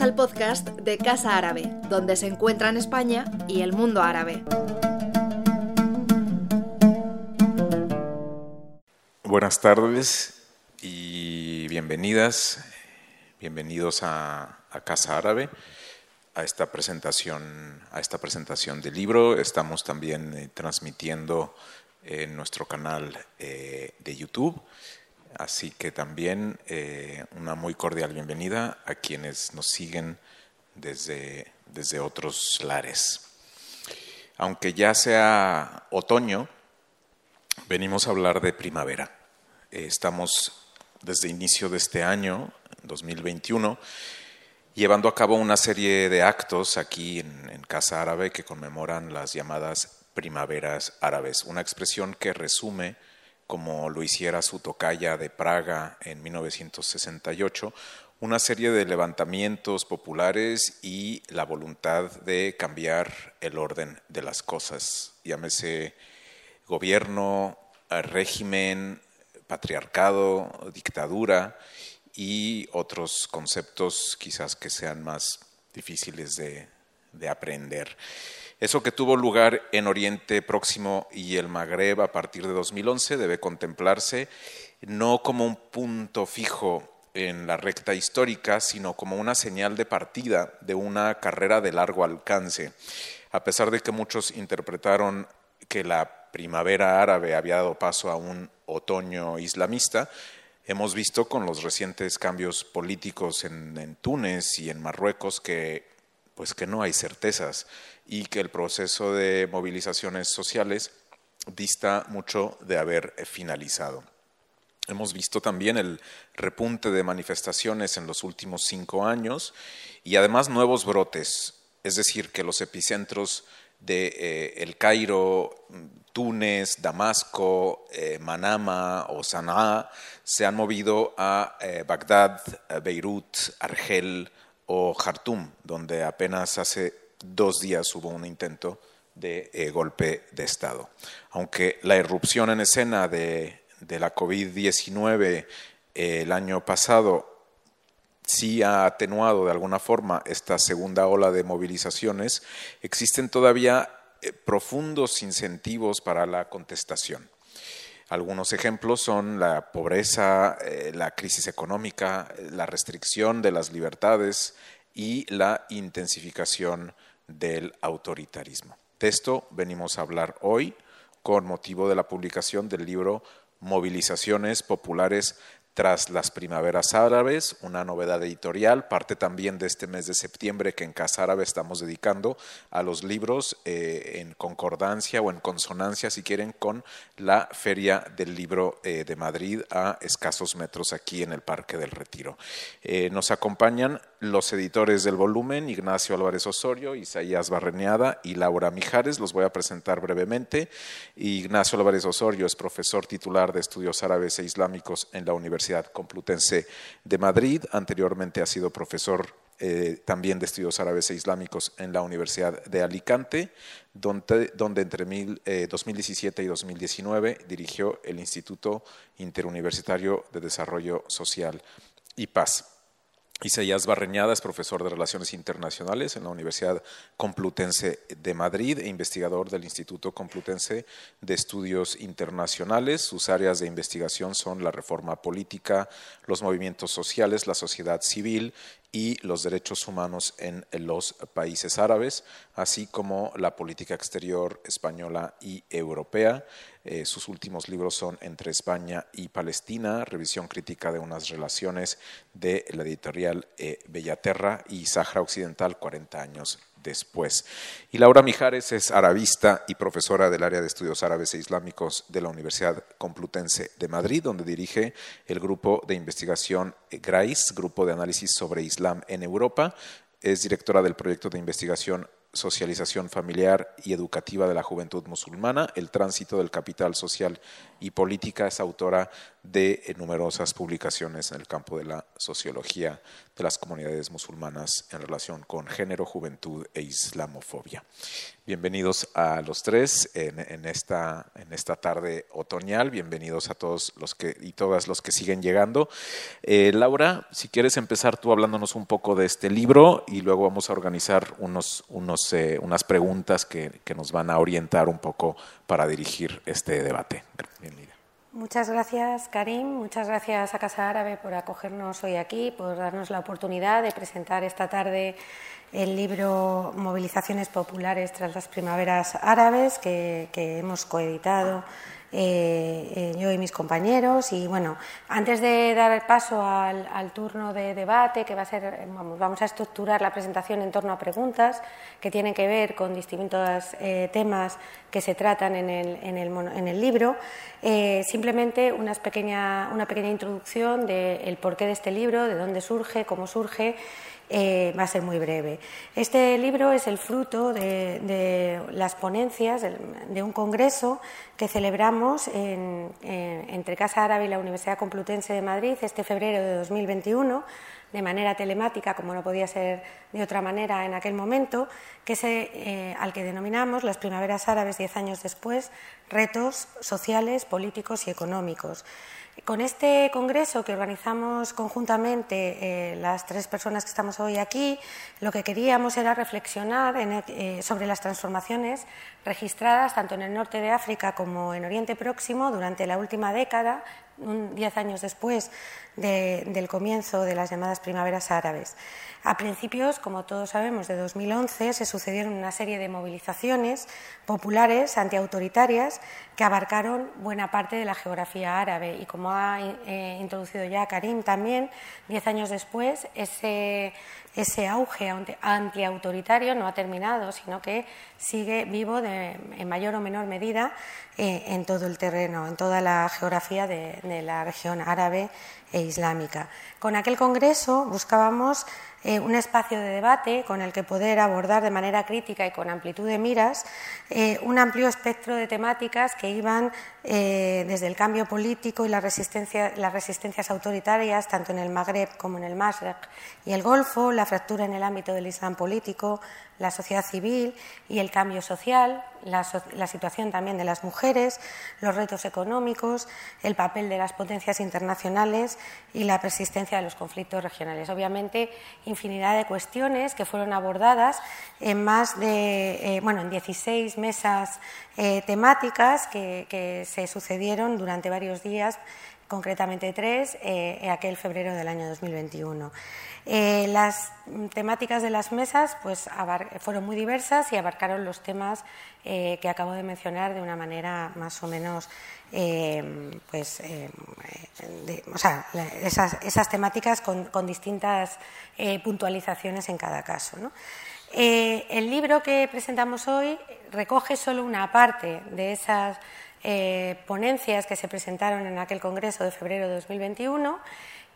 Al podcast de Casa Árabe, donde se encuentran España y el mundo árabe. Buenas tardes y bienvenidas, bienvenidos a, Casa Árabe, a esta presentación, a esta presentación del libro. Estamos también eh, transmitiendo en nuestro canal eh, de YouTube. Así que también eh, una muy cordial bienvenida a quienes nos siguen desde, desde otros lares. Aunque ya sea otoño, venimos a hablar de primavera. Eh, estamos desde inicio de este año, 2021, llevando a cabo una serie de actos aquí en, en Casa Árabe que conmemoran las llamadas primaveras árabes, una expresión que resume como lo hiciera su tocaya de Praga en 1968, una serie de levantamientos populares y la voluntad de cambiar el orden de las cosas, llámese gobierno, régimen, patriarcado, dictadura y otros conceptos quizás que sean más difíciles de, de aprender. Eso que tuvo lugar en Oriente Próximo y el Magreb a partir de 2011 debe contemplarse no como un punto fijo en la recta histórica, sino como una señal de partida de una carrera de largo alcance. A pesar de que muchos interpretaron que la primavera árabe había dado paso a un otoño islamista, hemos visto con los recientes cambios políticos en, en Túnez y en Marruecos que pues que no hay certezas y que el proceso de movilizaciones sociales dista mucho de haber finalizado. Hemos visto también el repunte de manifestaciones en los últimos cinco años y además nuevos brotes, es decir, que los epicentros de eh, El Cairo, Túnez, Damasco, eh, Manama o Sanaa se han movido a eh, Bagdad, Beirut, Argel o Jartum, donde apenas hace dos días hubo un intento de eh, golpe de Estado. Aunque la irrupción en escena de, la COVID-19 eh, el año pasado sí ha atenuado de alguna forma esta segunda ola de movilizaciones, existen todavía eh, profundos incentivos para la contestación. Algunos ejemplos son la pobreza, la crisis económica, la restricción de las libertades y la intensificación del autoritarismo. De esto venimos a hablar hoy con motivo de la publicación del libro Movilizaciones Populares tras las primaveras árabes, una novedad editorial, parte también de este mes de septiembre que en Casa Árabe estamos dedicando a los libros eh, en concordancia o en consonancia, si quieren, con la Feria del Libro eh, de Madrid a escasos metros aquí en el Parque del Retiro. Eh, nos acompañan los editores del volumen, Ignacio Álvarez Osorio, Isaías Barreneada y Laura Mijares. Los voy a presentar brevemente. Ignacio Álvarez Osorio es profesor titular de Estudios Árabes e Islámicos en la Universidad Complutense de Madrid. Anteriormente ha sido profesor eh, también de estudios árabes e islámicos en la Universidad de Alicante, donde, donde entre 2017 eh, y 2019 dirigió el Instituto Interuniversitario de Desarrollo Social y Paz. Isaías Barreñada es profesor de Relaciones Internacionales en la Universidad Complutense de Madrid e investigador del Instituto Complutense de Estudios Internacionales. Sus áreas de investigación son la reforma política, los movimientos sociales, la sociedad civil y los derechos humanos en los países árabes, así como la política exterior española y europea. Eh, sus últimos libros son Entre España y Palestina, revisión crítica de unas relaciones de la editorial eh, Bellaterra y Sahara Occidental 40 años después. Y Laura Mijares es arabista y profesora del área de estudios árabes e islámicos de la Universidad Complutense de Madrid, donde dirige el grupo de investigación GRAIS, Grupo de Análisis sobre Islam en Europa. Es directora del proyecto de investigación socialización familiar y educativa de la juventud musulmana, el tránsito del capital social y política, es autora de numerosas publicaciones en el campo de la sociología de las comunidades musulmanas en relación con género, juventud e islamofobia. Bienvenidos a los tres en, esta, en esta tarde otoñal. Bienvenidos a todos los que y todas los que siguen llegando. Eh, Laura, si quieres empezar tú hablándonos un poco de este libro y luego vamos a organizar unos, unos, eh, unas preguntas que, que, nos van a orientar un poco para dirigir este debate. Muchas gracias, Karim. Muchas gracias a Casa Árabe por acogernos hoy aquí, por darnos la oportunidad de presentar esta tarde el libro Movilizaciones Populares tras las Primaveras Árabes, que, hemos coeditado eh, eh, yo y mis compañeros. Y bueno, antes de dar el paso al, turno de debate, que va a ser, vamos, a estructurar la presentación en torno a preguntas que tienen que ver con distintos eh, temas que se tratan en el, en el, en el libro. simplemente una pequeña, una pequeña introducción del porqué de este libro, de dónde surge, cómo surge eh, va a ser muy breve. Este libro es el fruto de, las ponencias de, un congreso que celebramos entre Casa Árabe y la Universidad Complutense de Madrid este febrero de 2021 de manera telemática, como no podía ser de otra manera en aquel momento, que se, eh, al que denominamos las primaveras árabes diez años después, retos sociales, políticos y económicos. Con este congreso que organizamos conjuntamente eh, las tres personas que estamos hoy aquí, lo que queríamos era reflexionar eh, sobre las transformaciones registradas tanto en el norte de África como en Oriente Próximo durante la última década, diez años después del comienzo de las llamadas primaveras árabes. A principios, como todos sabemos, de 2011 se sucedieron una serie de movilizaciones populares antiautoritarias que abarcaron buena parte de la geografía árabe y, como ha eh, introducido ya Karim también, diez años después, ese, ese auge antiautoritario no ha terminado, sino que sigue vivo en mayor o menor medida eh, en todo el terreno, en toda la geografía de, la región árabe e islámica. Con aquel congreso buscábamos eh, un espacio de debate con el que poder abordar de manera crítica y con amplitud de miras eh, un amplio espectro de temáticas que iban desde el cambio político y las resistencias autoritarias, tanto en el Magreb como en el Masrek y el Golfo, la fractura en el ámbito del Islam político, la sociedad civil y el cambio social, la, situación también de las mujeres, los retos económicos, el papel de las potencias internacionales y la persistencia de los conflictos regionales. Obviamente, infinidad de cuestiones que fueron abordadas en más de, eh, bueno, en 16 mesas eh, temáticas que, se sucedieron durante varios días concretamente tres, eh, en aquel febrero del año 2021. Eh, las temáticas de las mesas pues, fueron muy diversas y abarcaron los temas eh, que acabo de mencionar de una manera más o menos, eh, pues, sea, esas, temáticas con, distintas puntualizaciones en cada caso. el libro que presentamos hoy recoge solo una parte de esas ponencias que se presentaron en aquel Congreso de febrero de 2021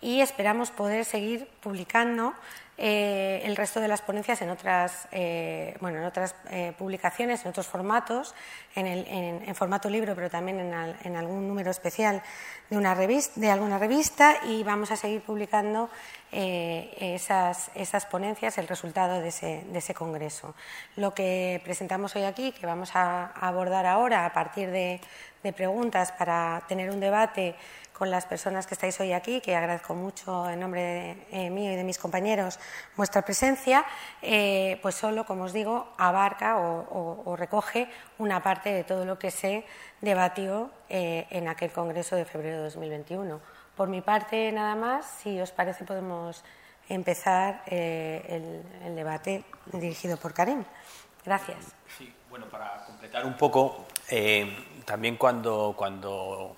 y esperamos poder seguir publicando eh, el resto de las ponencias en otras, eh, bueno, en otras eh, publicaciones, en otros formatos, en, formato libro, pero también en, algún número especial de, una revista, de alguna revista y vamos a seguir publicando esas, esas, ponencias, el resultado de ese, de ese, congreso. Lo que presentamos hoy aquí, que vamos a abordar ahora a partir de, de preguntas para tener un debate con las personas que estáis hoy aquí, que agradezco mucho en nombre de, eh, mío y de mis compañeros vuestra presencia, eh, pues solo, como os digo, abarca o, recoge una parte de todo lo que se debatió eh, en aquel Congreso de febrero de 2021. Por mi parte, nada más, si os parece, podemos empezar el, el, debate dirigido por Karim. Gracias. Sí, bueno, para completar un poco, también cuando, cuando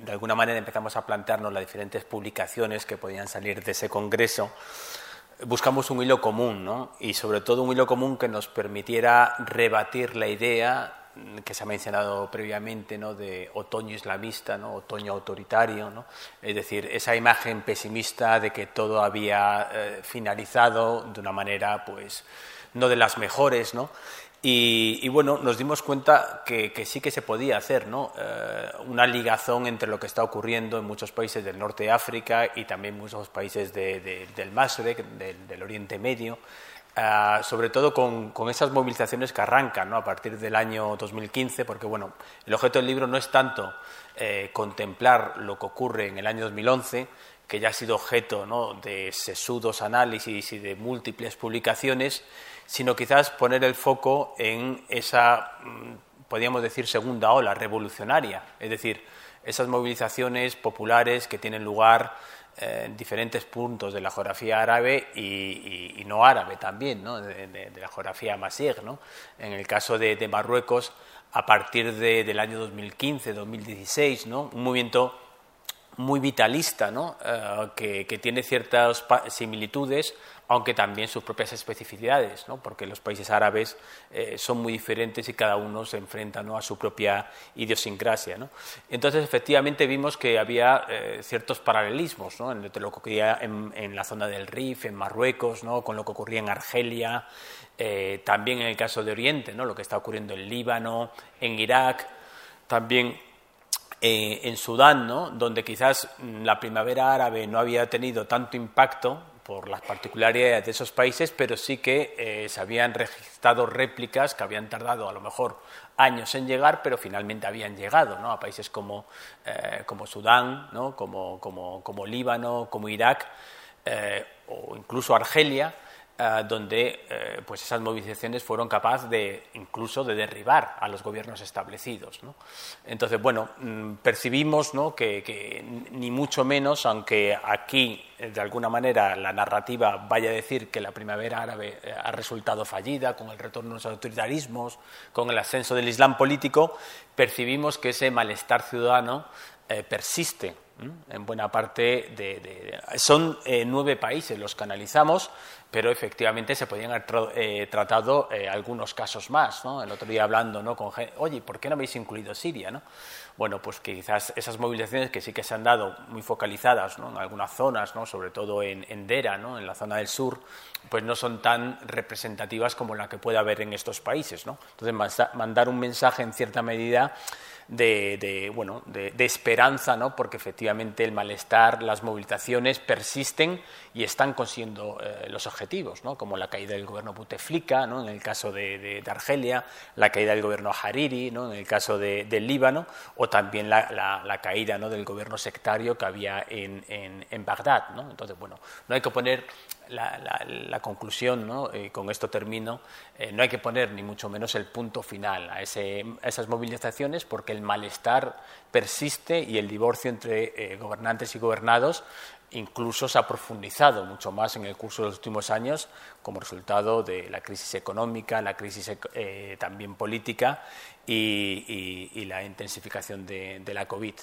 de alguna manera empezamos a plantearnos las diferentes publicaciones que podían salir de ese congreso, buscamos un hilo común, ¿no? y sobre todo un hilo común que nos permitiera rebatir la idea que se ha mencionado previamente ¿no? de otoño islamista, ¿no? otoño autoritario, ¿no? es decir, esa imagen pesimista de que todo había eh, finalizado de una manera pues no de las mejores, ¿no? Y, bueno, nos dimos cuenta que, sí que se podía hacer ¿no? Eh, una ligazón entre lo que está ocurriendo en muchos países del norte de África y también muchos países del Masrek, del, Oriente Medio, ah, sobre todo con, esas movilizaciones que arrancan a partir del año 2015, porque bueno, el objeto del libro no es tanto eh, contemplar lo que ocurre en el año 2011, que ya ha sido objeto de sesudos análisis y de múltiples publicaciones, sino quizás poner el foco en esa, mm, podríamos decir, segunda ola revolucionaria, es decir, esas movilizaciones populares que tienen lugar eh, en diferentes puntos de la geografía árabe y, no árabe también, De, la geografía masir. ¿no? En el caso de, Marruecos, a partir del año 2015-2016, ¿no? un movimiento muy vitalista, ¿no? Eh, que, tiene ciertas similitudes, aunque también sus propias especificidades, ¿no? porque los países árabes eh, son muy diferentes y cada uno se enfrenta ¿no? a su propia idiosincrasia. ¿no? Entonces, efectivamente, vimos que había eh, ciertos paralelismos ¿no? entre lo que ocurría en, la zona del Rif, en Marruecos, ¿no? con lo que ocurría en Argelia, también en el caso de Oriente, ¿no? lo que está ocurriendo en Líbano, en Irak, también eh, en Sudán, donde quizás mm, la primavera árabe no había tenido tanto impacto por las particularidades de esos países, pero sí que eh, se habían registrado réplicas que habían tardado a lo mejor años en llegar, pero finalmente habían llegado a países como, eh, como Sudán, como, como, como, Líbano, como Irak o incluso Argelia eh, donde eh, pues esas movilizaciones fueron capaces de incluso de derribar a los gobiernos establecidos. Entonces, bueno, mm, percibimos que, ni mucho menos, aunque aquí eh, de alguna manera la narrativa vaya a decir que la primavera árabe ha resultado fallida con el retorno de los autoritarismos, con el ascenso del Islam político, percibimos que ese malestar ciudadano persiste en buena parte de... son nueve países los que analizamos, pero efectivamente se podían haber eh, tratado eh, algunos casos más. ¿no? El otro día hablando ¿no? con gente, oye, ¿por qué no habéis incluido Siria? ¿no? Bueno, pues quizás esas movilizaciones que sí que se han dado muy focalizadas en algunas zonas, ¿no? sobre todo en, en Dera, ¿no? en la zona del sur, pues no son tan representativas como la que puede haber en estos países. ¿no? Entonces, mandar un mensaje en cierta medida de, bueno, de, esperanza, ¿no? porque efectivamente el malestar, las movilizaciones persisten y están consiguiendo eh, los objetivos, ¿no? como la caída del gobierno Bouteflika, ¿no? en el caso de, Argelia, la caída del gobierno Hariri, ¿no? en el caso del Líbano, o también la, caída ¿no? del gobierno sectario que había en, en, en Bagdad. ¿no? Entonces, bueno, no hay que poner la, conclusión, ¿no? y con esto termino, eh, no hay que poner ni mucho menos el punto final a, esas movilizaciones porque el malestar persiste y el divorcio entre eh, gobernantes y gobernados incluso se ha profundizado mucho más en el curso de los últimos años como resultado de la crisis económica, la crisis eh, también política y, la intensificación de, de la COVID.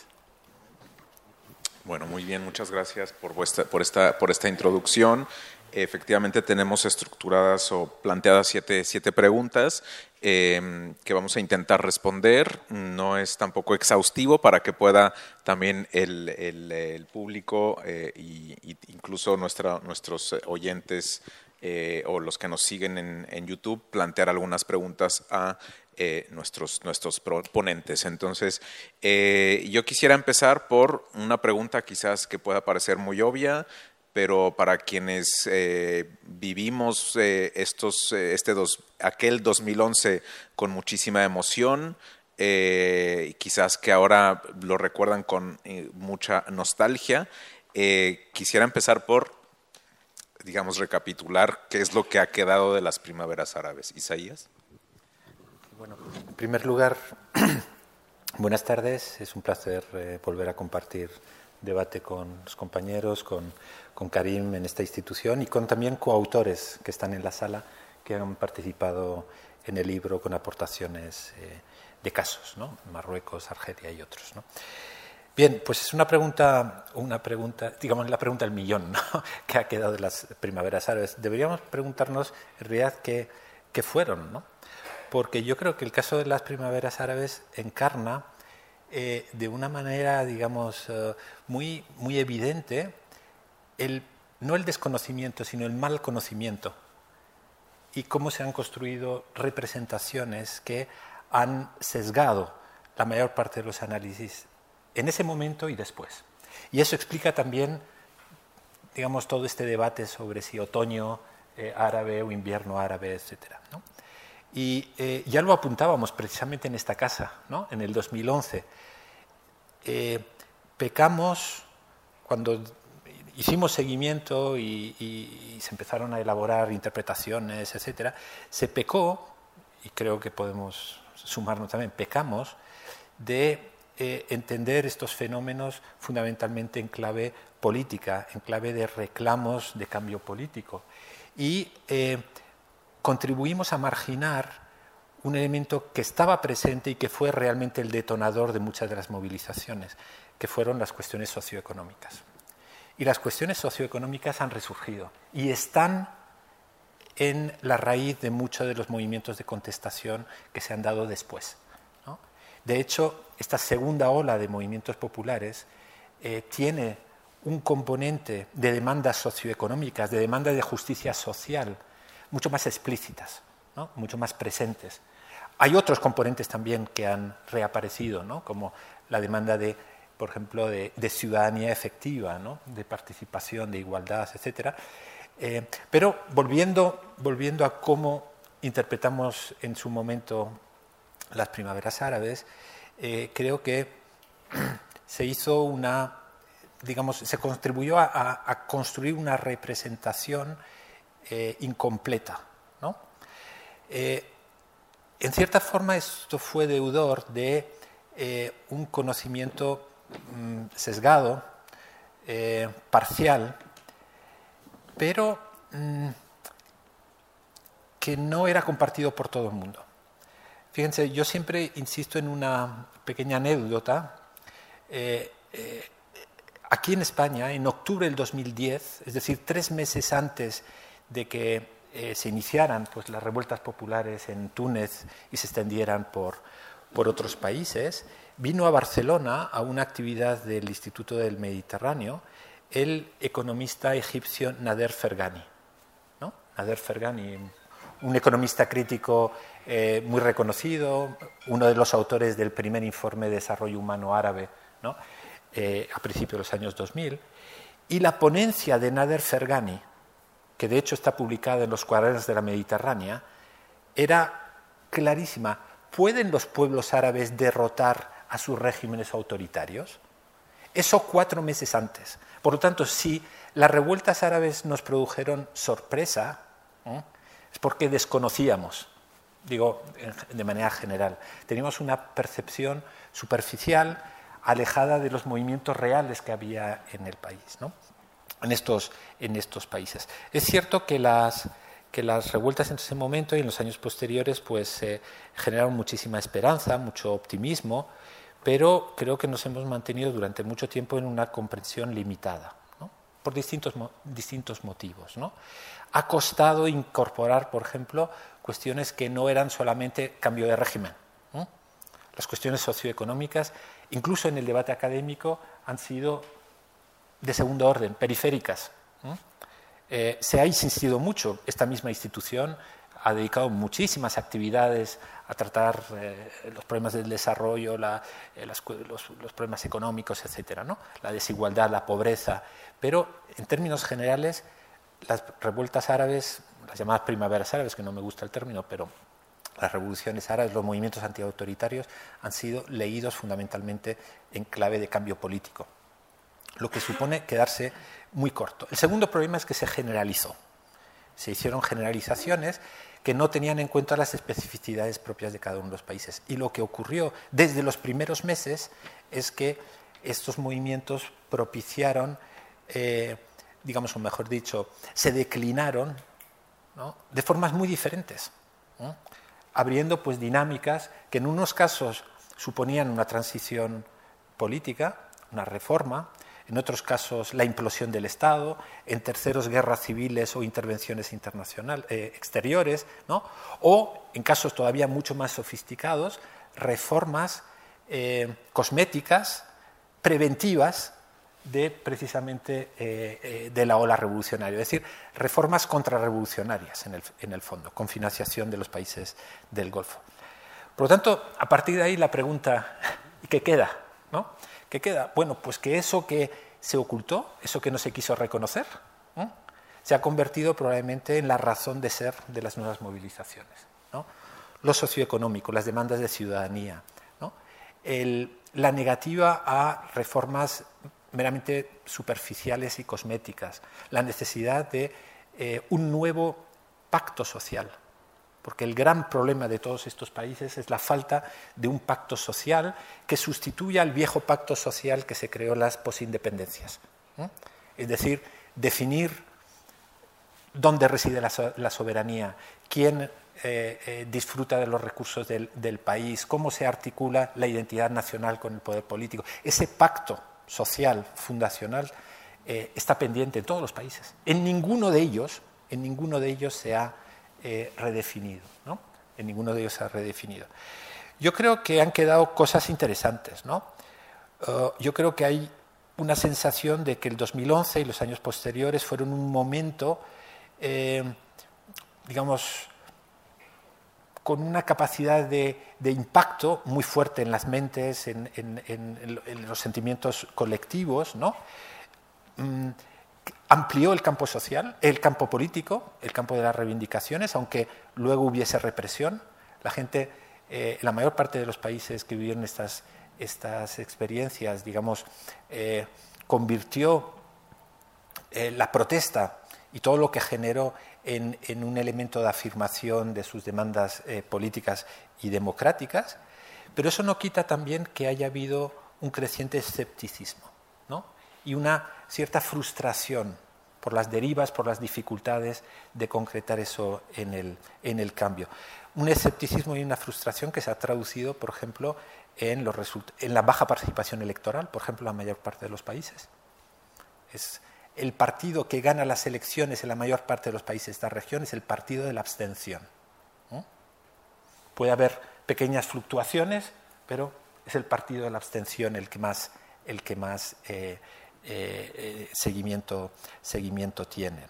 Bueno, muy bien, muchas gracias por, vuestra, por, esta, por esta introducción. Efectivamente tenemos estructuradas o planteadas siete, siete preguntas eh, que vamos a intentar responder. No es tampoco exhaustivo para que pueda también el, el, público e incluso nuestra, nuestros oyentes eh, o los que nos siguen en, en YouTube plantear algunas preguntas a nuestros, nuestros ponentes. Entonces, yo quisiera empezar por una pregunta quizás que pueda parecer muy obvia, pero para quienes eh, vivimos eh, estos, eh, este dos, aquel 2011 con muchísima emoción, quizás que ahora lo recuerdan con mucha nostalgia, quisiera empezar por, digamos, recapitular qué es lo que ha quedado de las primaveras árabes. Isaías. Bueno, en primer lugar, buenas tardes, es un placer volver a compartir debate con los compañeros, con, con, Karim en esta institución y con también coautores que están en la sala que han participado en el libro con aportaciones eh, de casos, ¿no? Marruecos, Argelia y otros. Bien, pues es una pregunta, una pregunta, digamos la pregunta del millón, que ha quedado de las primaveras árabes. Deberíamos preguntarnos en realidad qué, qué fueron, ¿no? Porque yo creo que el caso de las primaveras árabes encarna eh, de una manera, digamos, eh, muy, muy evidente, no el desconocimiento, sino el mal conocimiento y cómo se han construido representaciones que han sesgado la mayor parte de los análisis en ese momento y después. Y eso explica también, digamos, todo este debate sobre si otoño eh, árabe o invierno árabe, etc. Y eh, ya lo apuntábamos precisamente en esta casa, ¿no? en el 2011. pecamos cuando hicimos seguimiento y, se empezaron a elaborar interpretaciones, etc., se pecó, y creo que podemos sumarnos también, pecamos de eh, entender estos fenómenos fundamentalmente en clave política, en clave de reclamos de cambio político. Y eh, contribuimos a marginar un elemento que estaba presente y que fue realmente el detonador de muchas de las movilizaciones, que fueron las cuestiones socioeconómicas. Y las cuestiones socioeconómicas han resurgido y están en la raíz de muchos de los movimientos de contestación que se han dado después. De hecho, esta segunda ola de movimientos populares eh, tiene un componente de demandas socioeconómicas, de demanda de justicia social, mucho más explícitas, mucho más presentes. Hay otros componentes también que han reaparecido, como la demanda de por ejemplo, de, ciudadanía efectiva, ¿no? de participación, de igualdad, etc. Eh, pero volviendo, volviendo a cómo interpretamos en su momento las primaveras árabes, eh, creo que se hizo una, digamos, se contribuyó a, construir una representación eh, incompleta. ¿no? en cierta forma esto fue deudor de un conocimiento sesgado, eh, parcial, pero mm, que no era compartido por todo el mundo. Fíjense, yo siempre insisto en una pequeña anécdota. Eh, eh, aquí en España, en octubre del 2010, es decir, tres meses antes de que se iniciaran pues, las revueltas populares en Túnez y se extendieran por, por otros países, vino a Barcelona a una actividad del Instituto del Mediterráneo el economista egipcio Nader Fergani. ¿no? Nader Fergani, un economista crítico eh, muy reconocido, uno de los autores del primer informe de desarrollo humano árabe ¿no? Eh, a principios de los años 2000. Y la ponencia de Nader Fergani, que de hecho está publicada en los cuadernos de la Mediterránea, era clarísima. ¿Pueden los pueblos árabes derrotar a sus regímenes autoritarios. Eso cuatro meses antes. Por lo tanto, si las revueltas árabes nos produjeron sorpresa, ¿eh? es porque desconocíamos, digo de manera general. Teníamos una percepción superficial, alejada de los movimientos reales que había en el país, en, estos, en estos países. Es cierto que las, que las revueltas en ese momento y en los años posteriores pues, generaron muchísima esperanza, mucho optimismo, pero creo que nos hemos mantenido durante mucho tiempo en una comprensión limitada, por distintos, distintos motivos. Ha costado incorporar, por ejemplo, cuestiones que no eran solamente cambio de régimen. Las cuestiones socioeconómicas, incluso en el debate académico, han sido de segundo orden, periféricas. Eh, se ha insistido mucho, esta misma institución ha dedicado muchísimas actividades a tratar eh, los problemas del desarrollo, eh, los, problemas económicos, etcétera, la desigualdad, la pobreza. Pero en términos generales, las revueltas árabes, las llamadas primaveras árabes, que no me gusta el término, pero las revoluciones árabes, los movimientos antiautoritarios, han sido leídos fundamentalmente en clave de cambio político, lo que supone quedarse muy corto. El segundo problema es que se generalizó. Se hicieron generalizaciones que no tenían en cuenta las especificidades propias de cada uno de los países. Y lo que ocurrió desde los primeros meses es que estos movimientos propiciaron, eh, digamos, o mejor dicho, se declinaron de formas muy diferentes, abriendo pues dinámicas que en unos casos suponían una transición política, una reforma, en otros casos la implosión del Estado, en terceros guerras civiles o intervenciones internacionales eh, exteriores, ¿no? o en casos todavía mucho más sofisticados, reformas eh, cosméticas, preventivas de precisamente eh, de la ola revolucionaria, es decir, reformas contrarrevolucionarias en el, en el fondo, con financiación de los países del Golfo. Por lo tanto, a partir de ahí la pregunta, ¿qué queda? ¿no? ¿Qué queda? Bueno, pues que eso que se ocultó, eso que no se quiso reconocer, se ha convertido probablemente en la razón de ser de las nuevas movilizaciones. Lo socioeconómico, las demandas de ciudadanía, la negativa a reformas meramente superficiales y cosméticas, la necesidad de eh, un nuevo pacto social, porque el gran problema de todos estos países es la falta de un pacto social que sustituya al viejo pacto social que se creó en las posindependencias. Es decir, definir dónde reside la, soberanía, quién eh, eh, disfruta de los recursos del, país, cómo se articula la identidad nacional con el poder político. Ese pacto social, fundacional, eh, está pendiente en todos los países. En ninguno de ellos, en ninguno de ellos se ha redefinido. ¿no? En ninguno de ellos se ha redefinido. Yo creo que han quedado cosas interesantes. ¿no? yo creo que hay una sensación de que el 2011 y los años posteriores fueron un momento eh, digamos, con una capacidad de, impacto muy fuerte en las mentes, en, los sentimientos colectivos, ¿no? Mm, amplió el campo social, el campo político, el campo de las reivindicaciones, aunque luego hubiese represión. La gente, eh, la mayor parte de los países que vivieron estas, estas experiencias, digamos, eh, convirtió la protesta y todo lo que generó en, un elemento de afirmación de sus demandas eh, políticas y democráticas, pero eso no quita también que haya habido un creciente escepticismo y una cierta frustración por las derivas, por las dificultades de concretar eso en el, en el cambio. Un escepticismo y una frustración que se ha traducido, por ejemplo, en, los en la baja participación electoral, por ejemplo, en la mayor parte de los países. Es, el partido que gana las elecciones en la mayor parte de los países de esta región es el partido de la abstención. Puede haber pequeñas fluctuaciones, pero es el partido de la abstención el que más, el que más eh, eh, eh, seguimiento, seguimiento, tiene.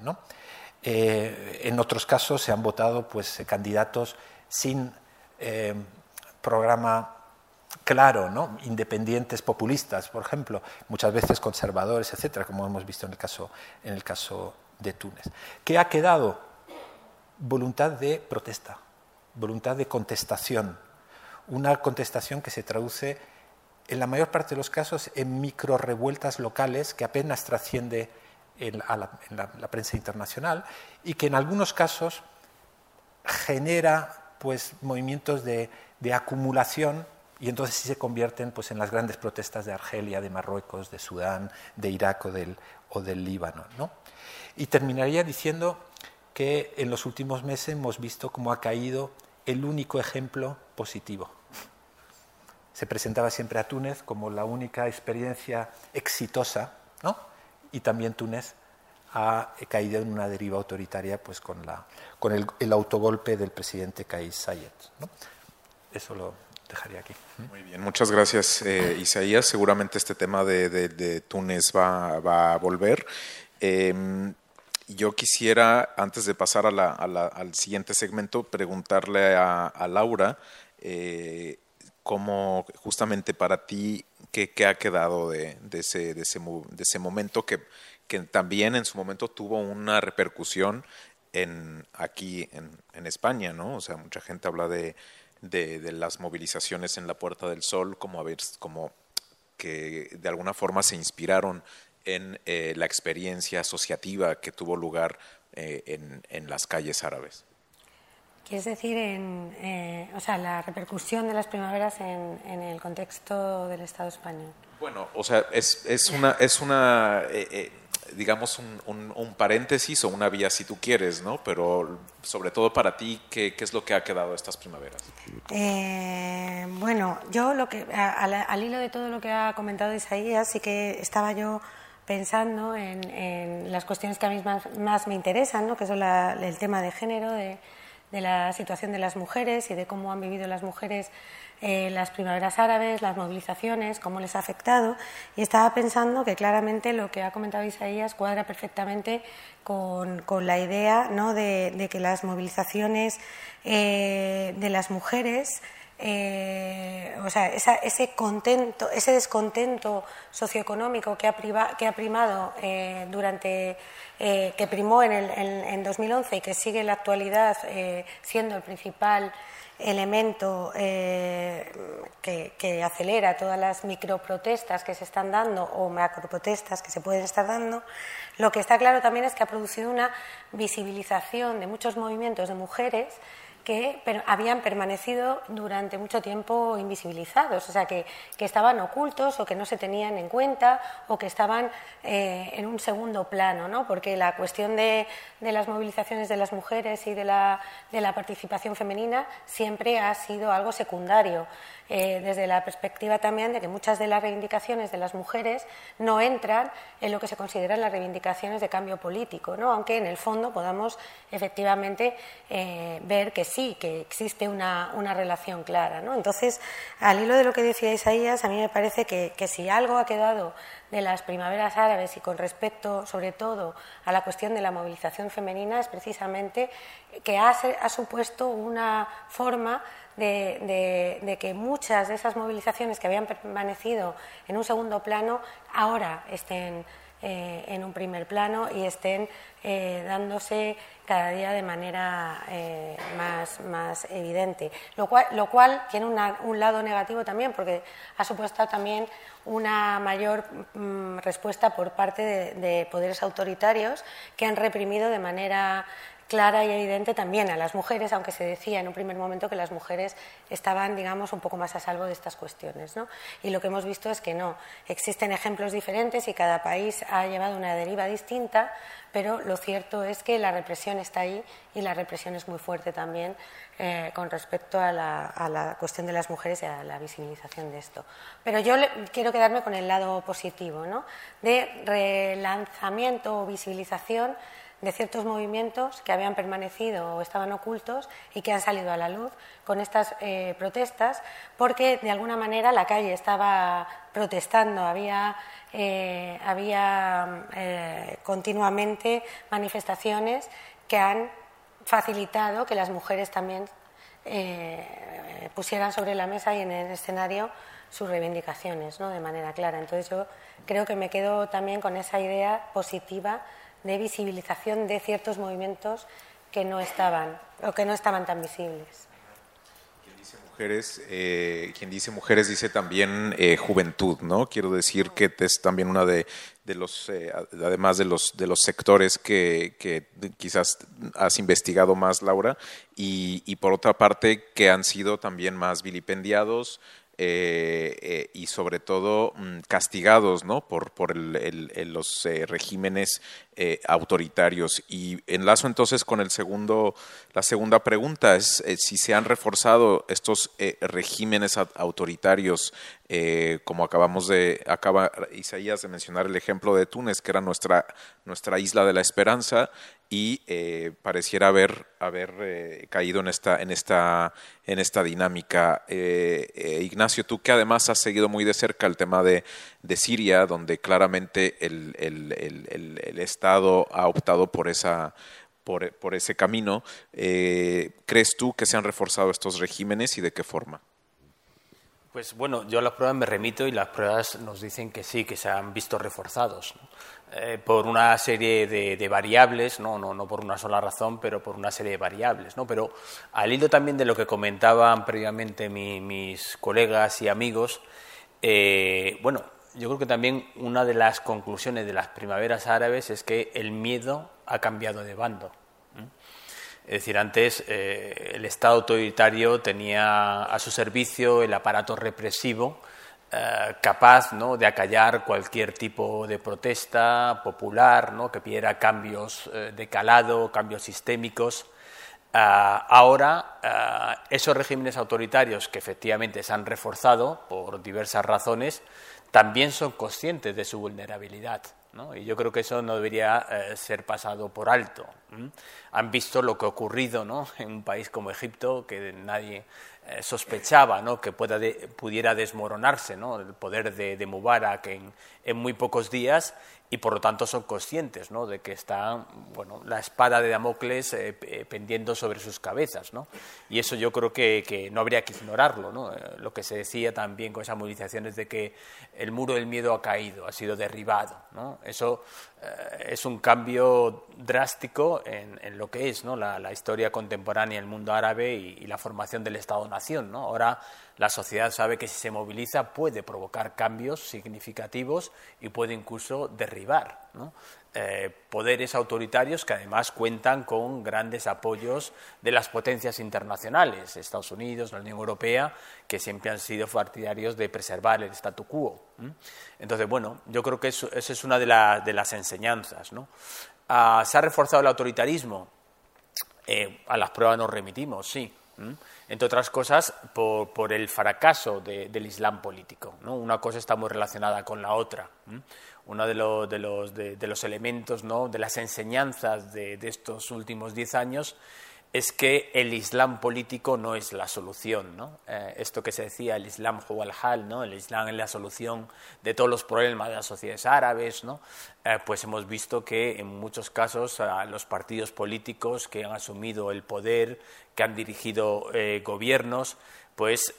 en otros casos se han votado pues, candidatos sin programa claro, independientes populistas, por ejemplo, muchas veces conservadores, etcétera, como hemos visto en el caso, en el caso de Túnez. ¿Qué ha quedado? Voluntad de protesta, voluntad de contestación, una contestación que se traduce en la mayor parte de los casos en micro revueltas locales que apenas trasciende en, la, prensa internacional y que en algunos casos genera pues, movimientos de, de acumulación y entonces sí se convierten pues, en las grandes protestas de Argelia, de Marruecos, de Sudán, de Irak o del, o del Líbano. ¿no? Y terminaría diciendo que en los últimos meses hemos visto cómo ha caído el único ejemplo positivo. Se presentaba siempre a Túnez como la única experiencia exitosa, ¿no? y también Túnez ha caído en una deriva autoritaria pues, con, la, con el, el autogolpe del presidente Kais Sayed. Eso lo, dejaría aquí. Muy bien, muchas gracias eh, Isaías. Seguramente este tema de, Túnez va, a volver. Em, yo quisiera, antes de pasar al siguiente segmento, preguntarle a, Laura eh, cómo justamente para ti, qué, ha quedado de, ese, momento que, también en su momento tuvo una repercusión aquí en, España, ¿no? O sea, mucha gente habla de las movilizaciones en la Puerta del Sol, como, como que de alguna forma se inspiraron en eh, la experiencia asociativa que tuvo lugar eh, en, las calles árabes. ¿Quieres decir en, eh, o sea, la repercusión de las primaveras en, en, el contexto del Estado español? Bueno, o sea, es, es una, es una digamos, un, un, paréntesis o una vía si tú quieres, ¿no? Pero sobre todo para ti, ¿qué, qué es lo que ha quedado de estas primaveras? Eh, bueno, yo lo que, al, hilo de todo lo que ha comentado Isaías, sí que estaba yo pensando en, en las cuestiones que a mí más, me interesan, ¿no? que son el tema de género, de, de la situación de las mujeres y de cómo han vivido las mujeres eh, las primaveras árabes, las movilizaciones, cómo les ha afectado. Y estaba pensando que claramente lo que ha comentado Isaías cuadra perfectamente con, la idea ¿no? de, que las movilizaciones eh, de las mujeres eh, o sea, ese contento, ese descontento socioeconómico que ha, que ha primado eh, durante, eh, que primó en, el, en, 2011 y que sigue en la actualidad siendo el principal elemento que, que, acelera todas las microprotestas que se están dando o macroprotestas que se pueden estar dando, lo que está claro también es que ha producido una visibilización de muchos movimientos de mujeres que habían permanecido durante mucho tiempo invisibilizados, o sea, que, estaban ocultos o que no se tenían en cuenta o que estaban eh, en un segundo plano, ¿no? porque la cuestión de, las movilizaciones de las mujeres y de la, de la participación femenina siempre ha sido algo secundario. Eh, desde la perspectiva también de que muchas de las reivindicaciones de las mujeres no entran en lo que se consideran las reivindicaciones de cambio político, ¿no? aunque en el fondo podamos efectivamente eh, ver que sí, que existe una, relación clara. ¿no? Entonces, al hilo de lo que decía Isaías, a mí me parece que, si algo ha quedado de las primaveras árabes y con respecto, sobre todo, a la cuestión de la movilización femenina, es precisamente que ha, ha supuesto una forma de, que muchas de esas movilizaciones que habían permanecido en un segundo plano ahora estén eh, en un primer plano y estén eh, dándose cada día de manera eh, más, evidente. Lo cual, lo cual tiene un lado negativo también, porque ha supuesto también una mayor mm, respuesta por parte de, poderes autoritarios que han reprimido de manera clara y evidente también a las mujeres, aunque se decía en un primer momento que las mujeres estaban, digamos, un poco más a salvo de estas cuestiones. ¿no? Y lo que hemos visto es que no. Existen ejemplos diferentes y cada país ha llevado una deriva distinta, pero lo cierto es que la represión está ahí y la represión es muy fuerte también eh, con respecto a la, cuestión de las mujeres y a la visibilización de esto. Pero yo quiero quedarme con el lado positivo, ¿no? de relanzamiento o visibilización de ciertos movimientos que habían permanecido o estaban ocultos y que han salido a la luz con estas eh, protestas, porque de alguna manera la calle estaba protestando, había, eh, había eh, continuamente manifestaciones que han facilitado que las mujeres también pusieran sobre la mesa y en el escenario sus reivindicaciones ¿no? de manera clara. Entonces yo creo que me quedo también con esa idea positiva de visibilización de ciertos movimientos que no estaban o que no estaban tan visibles. Quien dice mujeres, eh, quien dice mujeres dice también eh, juventud, ¿no? Quiero decir que es también una de, de los, eh, además de los, de los sectores que, que, quizás has investigado más, Laura, y, y por otra parte que han sido también más vilipendiados, eh, eh, y sobre todo mm, castigados ¿no? por, por los eh, regímenes autoritarios. Y enlazo entonces con el segundo, la segunda pregunta, es si se han reforzado estos regímenes autoritarios, como acabamos de, acaba Isaías de mencionar el ejemplo de Túnez, que era nuestra, nuestra isla de la esperanza, y eh, pareciera haber, haber eh, caído en esta, en esta, en esta dinámica. Eh, Ignacio, tú que además has seguido muy de cerca el tema de, de Siria, donde claramente el, el, el, Estado ha optado por, esa, por, por ese camino, ¿crees tú que se han reforzado estos regímenes y de qué forma? Pues bueno, yo a las pruebas me remito y las pruebas nos dicen que sí, que se han visto reforzados. Eh, por una serie de, variables, ¿no? No, no por una sola razón, pero por una serie de variables. ¿no? Pero al hilo también de lo que comentaban previamente mis colegas y amigos, eh, bueno, yo creo que también una de las conclusiones de las primaveras árabes es que el miedo ha cambiado de bando. Es decir, antes eh, el Estado autoritario tenía a su servicio el aparato represivo eh, capaz ¿no? de acallar cualquier tipo de protesta popular ¿no? que pidiera cambios eh, de calado, cambios sistémicos. Eh, ahora, esos regímenes autoritarios que efectivamente se han reforzado por diversas razones, también son conscientes de su vulnerabilidad. Y yo creo que eso no debería ser pasado por alto. Han visto lo que ha ocurrido en un país como Egipto, que nadie eh, sospechaba ¿no? que pudiera desmoronarse ¿no? el poder de, Mubarak en, muy pocos días y por lo tanto son conscientes ¿no? de que está bueno, la espada de Damocles eh, pendiendo sobre sus cabezas. ¿no? Y eso yo creo que, no habría que ignorarlo. ¿no? Eh, lo que se decía también con esas movilizaciones de que el muro del miedo ha caído, ha sido derribado. ¿no? Eso eh, es un cambio drástico en, lo que es ¿no? la, historia contemporánea del mundo árabe y, y la formación del Estado-Nación. ¿no? Ahora la sociedad sabe que si se moviliza puede provocar cambios significativos y puede incluso derribar eh, poderes autoritarios que además cuentan con grandes apoyos de las potencias internacionales, Estados Unidos, la Unión Europea, que siempre han sido partidarios de preservar el statu quo. Entonces, bueno, yo creo que esa es una de, las enseñanzas. Ah, ¿Se ha reforzado el autoritarismo? Eh, a las pruebas nos remitimos, sí entre otras cosas por, el fracaso del Islam político. Una cosa está muy relacionada con la otra. Uno de, los, elementos, de las enseñanzas de, estos últimos diez años es que el Islam político no es la solución. ¿no? Eh, esto que se decía, el Islam al hal, ¿no? el Islam es la solución de todos los problemas de las sociedades árabes, ¿no? Eh, pues hemos visto que en muchos casos los partidos políticos que han asumido el poder, que han dirigido eh, gobiernos, pues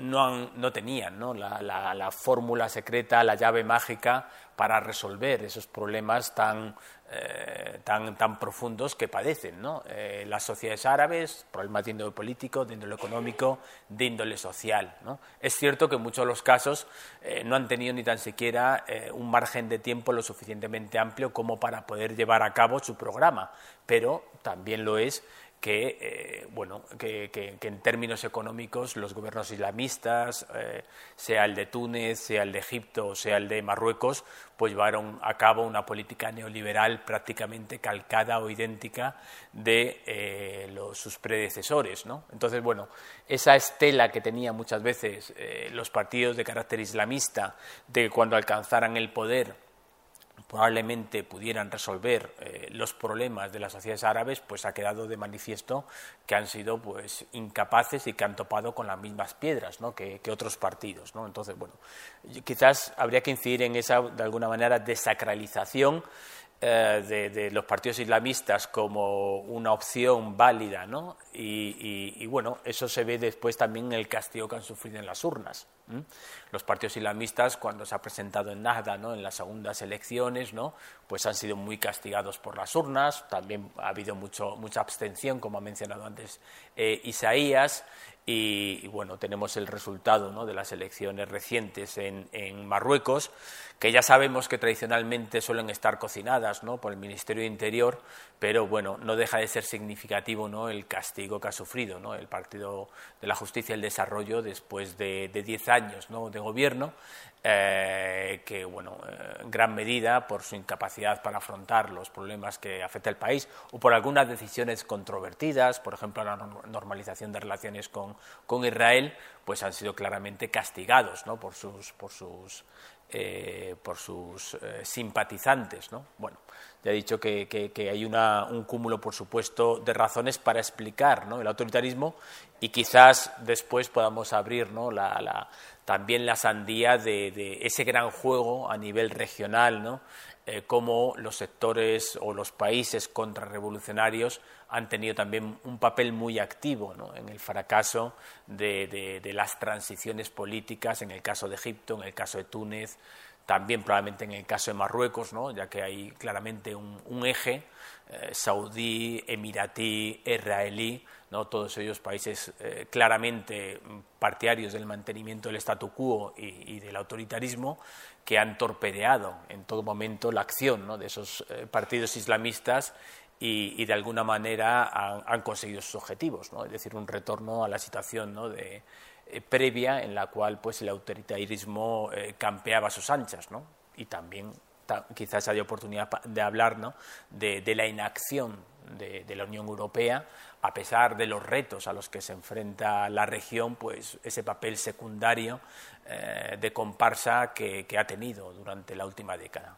no, no, tenían ¿no? La, la fórmula secreta, la llave mágica para resolver esos problemas tan eh, tan, tan, profundos que padecen ¿no? Eh, las sociedades árabes, problemas de índole político, de índole económico, de índole social. Es cierto que en muchos de los casos eh, no han tenido ni tan siquiera un margen de tiempo lo suficientemente amplio como para poder llevar a cabo su programa, pero también lo es que, eh, bueno, que, en términos económicos los gobiernos islamistas, eh, sea el de Túnez, sea el de Egipto sea el de Marruecos, pues llevaron a cabo una política neoliberal prácticamente calcada o idéntica de eh, los, sus predecesores. ¿no? Entonces, bueno, esa estela que tenían muchas veces los partidos de carácter islamista de que cuando alcanzaran el poder probablemente pudieran resolver eh, los problemas de las sociedades árabes, pues ha quedado de manifiesto que han sido pues incapaces y que han topado con las mismas piedras que, otros partidos. ¿no? Entonces, bueno, quizás habría que incidir en esa, de alguna manera, desacralización eh, de, los partidos islamistas como una opción válida, ¿no? Y, bueno, eso se ve después también en el castigo que han sufrido en las urnas. Los partidos islamistas, cuando se ha presentado en Nahda, ¿no? En las segundas elecciones, ¿no? Pues han sido muy castigados por las urnas. También ha habido mucho, mucha abstención, como ha mencionado antes eh, Isaías. Y, bueno, tenemos el resultado ¿no? de las elecciones recientes en, en, Marruecos, que ya sabemos que tradicionalmente suelen estar cocinadas ¿no? por el Ministerio de Interior, pero bueno, no deja de ser significativo ¿no? el castigo que ha sufrido ¿no? el Partido de la Justicia y el Desarrollo después de diez años ¿no? de gobierno, eh, que, bueno, en gran medida por su incapacidad para afrontar los problemas que afecta el país o por algunas decisiones controvertidas, por ejemplo, la normalización de relaciones con, con Israel, pues han sido claramente castigados ¿no? por sus, por sus, eh, por sus simpatizantes. ¿no? Bueno, ya he dicho que, hay una, un cúmulo, por supuesto, de razones para explicar el autoritarismo y quizás después podamos abrir también la sandía de, ese gran juego a nivel regional, ¿no? Eh, cómo los sectores o los países contrarrevolucionarios han tenido también un papel muy activo en el fracaso de, las transiciones políticas, en el caso de Egipto, en el caso de Túnez, también probablemente en el caso de Marruecos, ¿no? ya que hay claramente un, eje eh, saudí, emiratí, israelí, todos ellos países eh, claramente partidarios del mantenimiento del statu quo y, del autoritarismo, que han torpedeado en todo momento la acción de esos eh, partidos islamistas y, de alguna manera han, conseguido sus objetivos, ¿no? es decir, un retorno a la situación de, eh, previa en la cual pues, el autoritarismo eh, campeaba sus anchas. ¿no? Y también quizás haya oportunidad de hablar ¿no? de, la inacción de, la Unión Europea, a pesar de los retos a los que se enfrenta la región, pues ese papel secundario eh, de comparsa que, ha tenido durante la última década.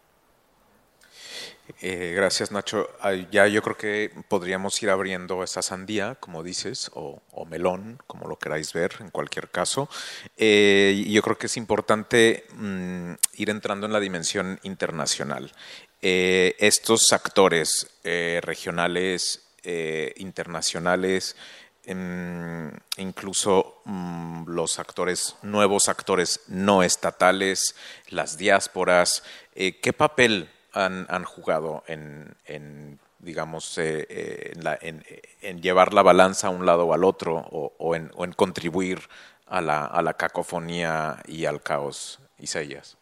Eh, gracias, Nacho. Ya yo creo que podríamos ir abriendo esa sandía, como dices, o, melón, como lo queráis ver, en cualquier caso. Eh, yo creo que es importante mm, ir entrando en la dimensión internacional. Eh, estos actores regionales, internacionales, em, incluso mm, los actores, nuevos actores no estatales, las diásporas, ¿qué papel han, jugado en, digamos, eh, eh, en, llevar la balanza a un lado o al otro o, en, contribuir a la, cacofonía y al caos, Isaías?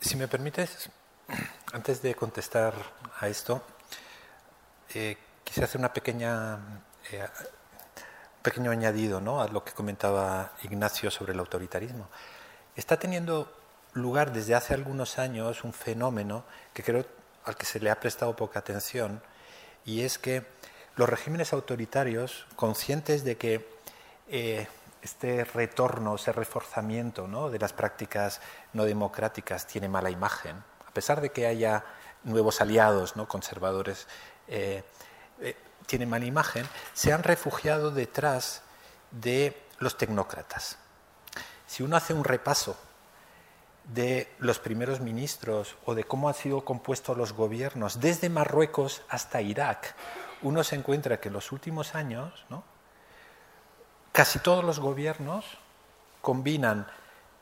Si me permites, antes de contestar a esto, eh, quisiera hacer una pequeña, un pequeño añadido ¿no? a lo que comentaba Ignacio sobre el autoritarismo. Está teniendo lugar desde hace algunos años un fenómeno que creo al que se le ha prestado poca atención y es que los regímenes autoritarios, conscientes de que eh, este retorno, ese reforzamiento ¿no? de las prácticas no democráticas tiene mala imagen, a pesar de que haya nuevos aliados ¿no? conservadores, eh, eh, tiene mala imagen, se han refugiado detrás de los tecnócratas. Si uno hace un repaso de los primeros ministros o de cómo han sido compuestos los gobiernos, desde Marruecos hasta Irak, uno se encuentra que en los últimos años casi todos los gobiernos combinan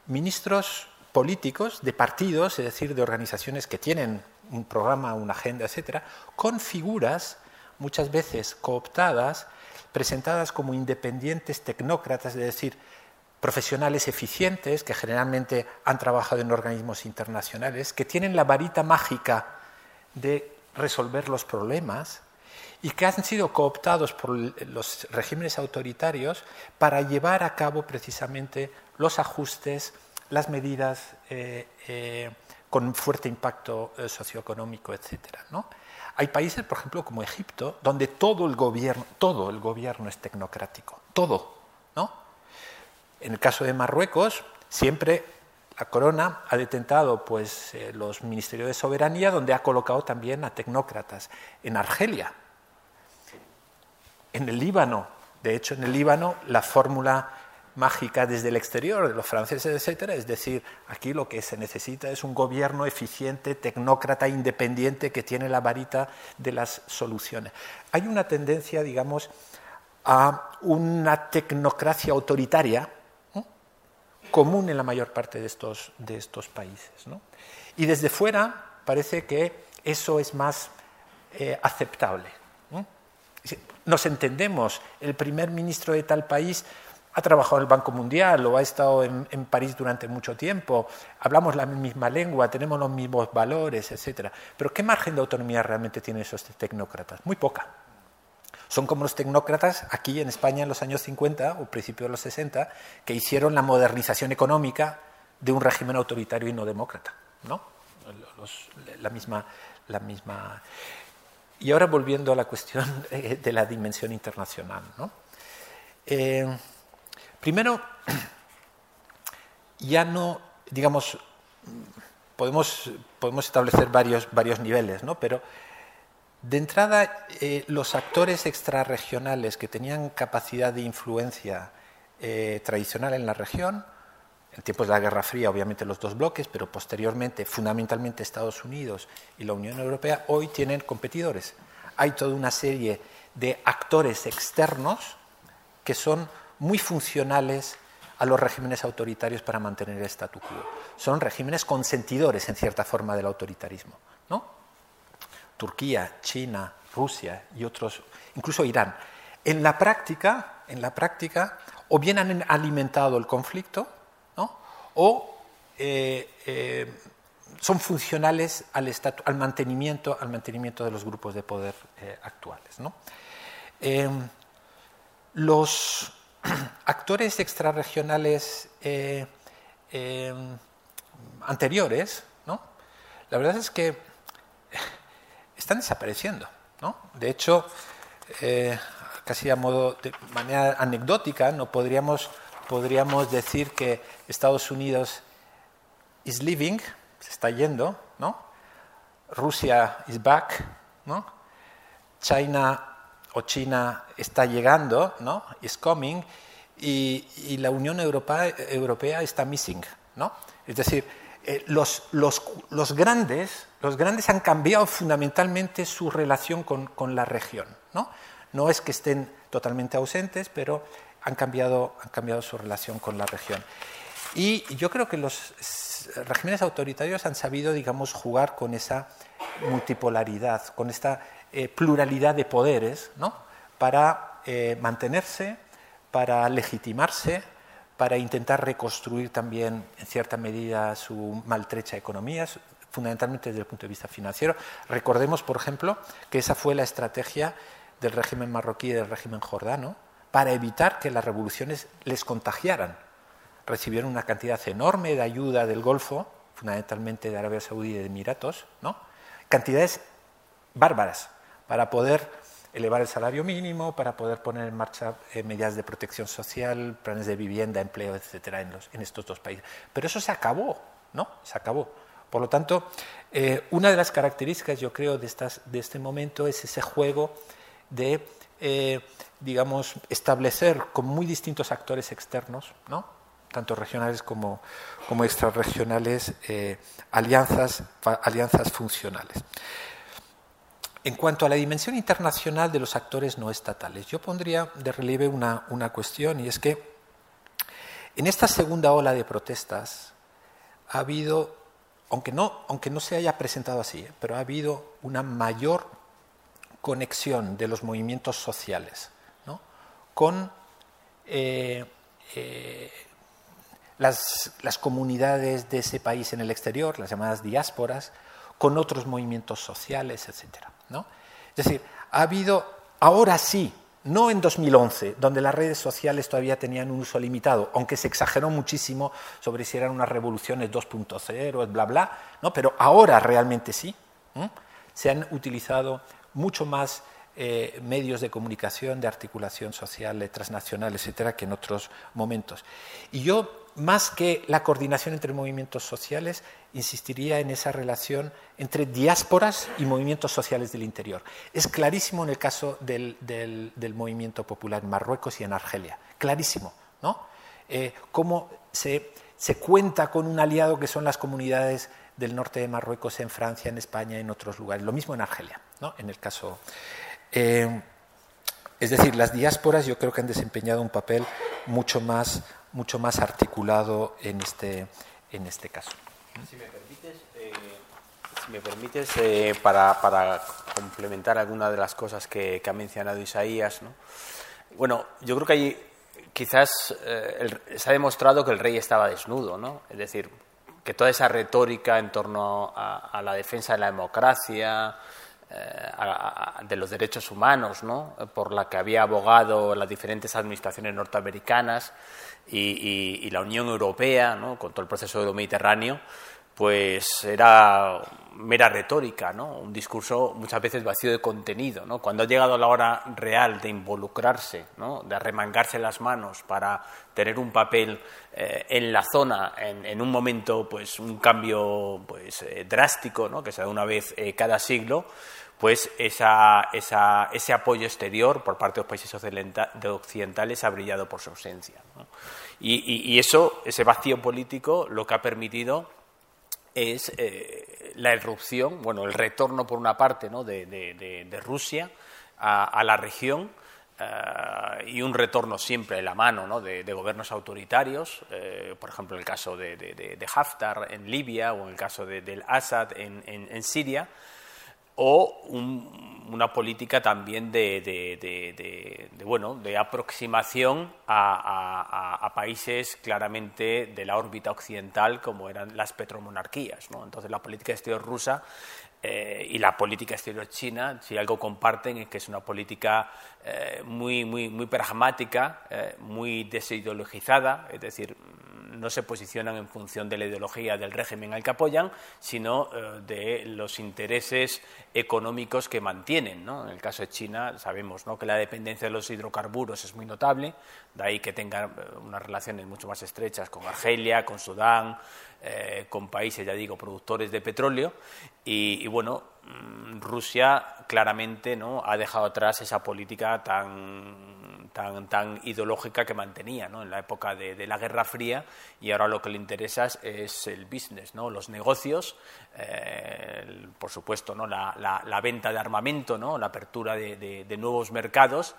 ministros políticos de partidos, es decir, de organizaciones que tienen un programa, una agenda, etcétera, con figuras muchas veces cooptadas, presentadas como independientes tecnócratas, es decir, profesionales eficientes que generalmente han trabajado en organismos internacionales, que tienen la varita mágica de resolver los problemas y que han sido cooptados por los regímenes autoritarios para llevar a cabo precisamente los ajustes, las medidas eh, eh, con fuerte impacto eh, socioeconómico, etc. Hay países, por ejemplo, como Egipto, donde todo el gobierno, todo el gobierno es tecnocrático, todo. En el caso de Marruecos, siempre la corona ha detentado pues, eh, los ministerios de soberanía, donde ha colocado también a tecnócratas. En Argelia, en el Líbano, de hecho, en el Líbano, la fórmula mágica desde el exterior de los franceses, etcétera, es decir, aquí lo que se necesita es un gobierno eficiente, tecnócrata, independiente, que tiene la varita de las soluciones. Hay una tendencia, digamos, a una tecnocracia autoritaria, común en la mayor parte de estos, de estos países. Y desde fuera parece que eso es más eh, aceptable. Nos entendemos, el primer ministro de tal país ha trabajado en el Banco Mundial o ha estado en, en, París durante mucho tiempo, hablamos la misma lengua, tenemos los mismos valores, etc. Pero ¿qué margen de autonomía realmente tienen esos tecnócratas? Muy poca. Son como los tecnócratas aquí en España en los años 50 o principios de los 60 que hicieron la modernización económica de un régimen autoritario y no demócrata. ¿no? la, misma, la misma. Y ahora volviendo a la cuestión de la dimensión internacional. ¿no? Eh, primero, ya no, digamos, podemos, podemos establecer varios, varios niveles, ¿no? pero de entrada, eh, los actores extrarregionales que tenían capacidad de influencia eh, tradicional en la región, en tiempos de la Guerra Fría, obviamente los dos bloques, pero posteriormente, fundamentalmente Estados Unidos y la Unión Europea, hoy tienen competidores. Hay toda una serie de actores externos que son muy funcionales a los regímenes autoritarios para mantener el statu quo. Son regímenes consentidores, en cierta forma, del autoritarismo. ¿no? Turquía, China, Rusia y otros, incluso Irán. En la práctica, en la práctica o bien han alimentado el conflicto, o eh, eh, son funcionales al, al, mantenimiento, al mantenimiento de los grupos de poder eh, actuales. los actores extrarregionales anteriores, ¿no? la verdad es que están desapareciendo. ¿no? De hecho, eh, casi a modo de manera anecdótica, no podríamos, podríamos decir que Estados Unidos is leaving, se está yendo, ¿no? Rusia is back, ¿no? China o China está llegando, ¿no? is coming, y, la Unión Europea, Europea, está missing. ¿no? Es decir, eh, los, los, los, grandes, los grandes han cambiado fundamentalmente su relación con, con, la región. ¿no? no es que estén totalmente ausentes, pero han cambiado, han cambiado su relación con la región. Y yo creo que los regímenes autoritarios han sabido, digamos, jugar con esa multipolaridad, con esta eh, pluralidad de poderes, ¿no? para eh, mantenerse, para legitimarse, para intentar reconstruir también, en cierta medida, su maltrecha economía, fundamentalmente desde el punto de vista financiero. Recordemos, por ejemplo, que esa fue la estrategia del régimen marroquí y del régimen jordano para evitar que las revoluciones les contagiaran. Recibieron una cantidad enorme de ayuda del Golfo, fundamentalmente de Arabia Saudí y de Emiratos, ¿no? cantidades bárbaras para poder elevar el salario mínimo, para poder poner en marcha eh, medidas de protección social, planes de vivienda, empleo, etcétera, en, en, estos dos países. Pero eso se acabó, ¿no? Se acabó. Por lo tanto, eh, una de las características, yo creo, de, este momento es ese juego de, eh, digamos, establecer con muy distintos actores externos, ¿no? tanto regionales como, como extrarregionales, alianzas, alianzas funcionales. En cuanto a la dimensión internacional de los actores no estatales, yo pondría de relieve una, cuestión y es que en esta segunda ola de protestas ha habido, aunque no, aunque no se haya presentado así, ¿eh? pero ha habido una mayor conexión de los movimientos sociales con eh, eh, las, comunidades de ese país en el exterior, las llamadas diásporas, con otros movimientos sociales, etcétera. Es decir, ha habido, ahora sí, no en 2011, donde las redes sociales todavía tenían un uso limitado, aunque se exageró muchísimo sobre si eran unas revoluciones 2.0, bla, bla, ¿no? pero ahora realmente sí. Se han utilizado mucho más eh, medios de comunicación, de articulación social, transnacional, etcétera, que en otros momentos. Y yo más que la coordinación entre movimientos sociales, insistiría en esa relación entre diásporas y movimientos sociales del interior. Es clarísimo en el caso del, movimiento popular en Marruecos y en Argelia. Clarísimo, ¿no? Eh, cómo se, cuenta con un aliado que son las comunidades del norte de Marruecos, en Francia, en España, en otros lugares. Lo mismo en Argelia, ¿no? En el caso. Eh, es decir, las diásporas yo creo que han desempeñado un papel mucho más mucho más articulado en este, en este caso. Si me permites, eh, si me permites eh, para, para, complementar alguna de las cosas que, ha mencionado Isaías, ¿no? bueno, yo creo que ahí quizás eh, se ha demostrado que el rey estaba desnudo, ¿no? es decir, que toda esa retórica en torno a, la defensa de la democracia, de los derechos humanos, ¿no? por la que había abogado las diferentes administraciones norteamericanas, y, la Unión Europea, con todo el proceso Mediterráneo, pues era mera retórica, ¿no? un discurso muchas veces vacío de contenido. ¿no? Cuando ha llegado la hora real de involucrarse, ¿no? de arremangarse las manos para tener un papel eh, en la zona, en, un momento, pues un cambio pues, eh, drástico, ¿no? que se da una vez eh, cada siglo, pues esa, ese apoyo exterior por parte de los países occidentales ha brillado por su ausencia. Y, eso, ese vacío político, lo que ha permitido es eh, la irrupción, bueno, el retorno por una parte de, Rusia a, la región eh, y un retorno siempre de la mano de, gobiernos autoritarios, eh, por ejemplo, en el caso de, Haftar en Libia o en el caso del Assad en Siria o una política también de, bueno, de aproximación a, países claramente de la órbita occidental como eran las petromonarquías. ¿no? Entonces la política exterior rusa eh, y la política exterior china, si algo comparten, es que es una política eh, muy, muy, muy pragmática, eh, muy desideologizada, es decir, no se posicionan en función de la ideología del régimen al que apoyan, sino eh, de los intereses económicos que mantienen. En el caso de China sabemos que la dependencia de los hidrocarburos es muy notable, de ahí que tengan eh, unas relaciones mucho más estrechas con Argelia, con Sudán, eh, con países, ya digo, productores de petróleo, Y, bueno, Rusia claramente ¿no? ha dejado atrás esa política tan, tan, tan ideológica que mantenía en la época de, la Guerra Fría y ahora lo que le interesa es el business, ¿no? los negocios, eh, por supuesto ¿no? La, la, venta de armamento, ¿no? la apertura de nuevos mercados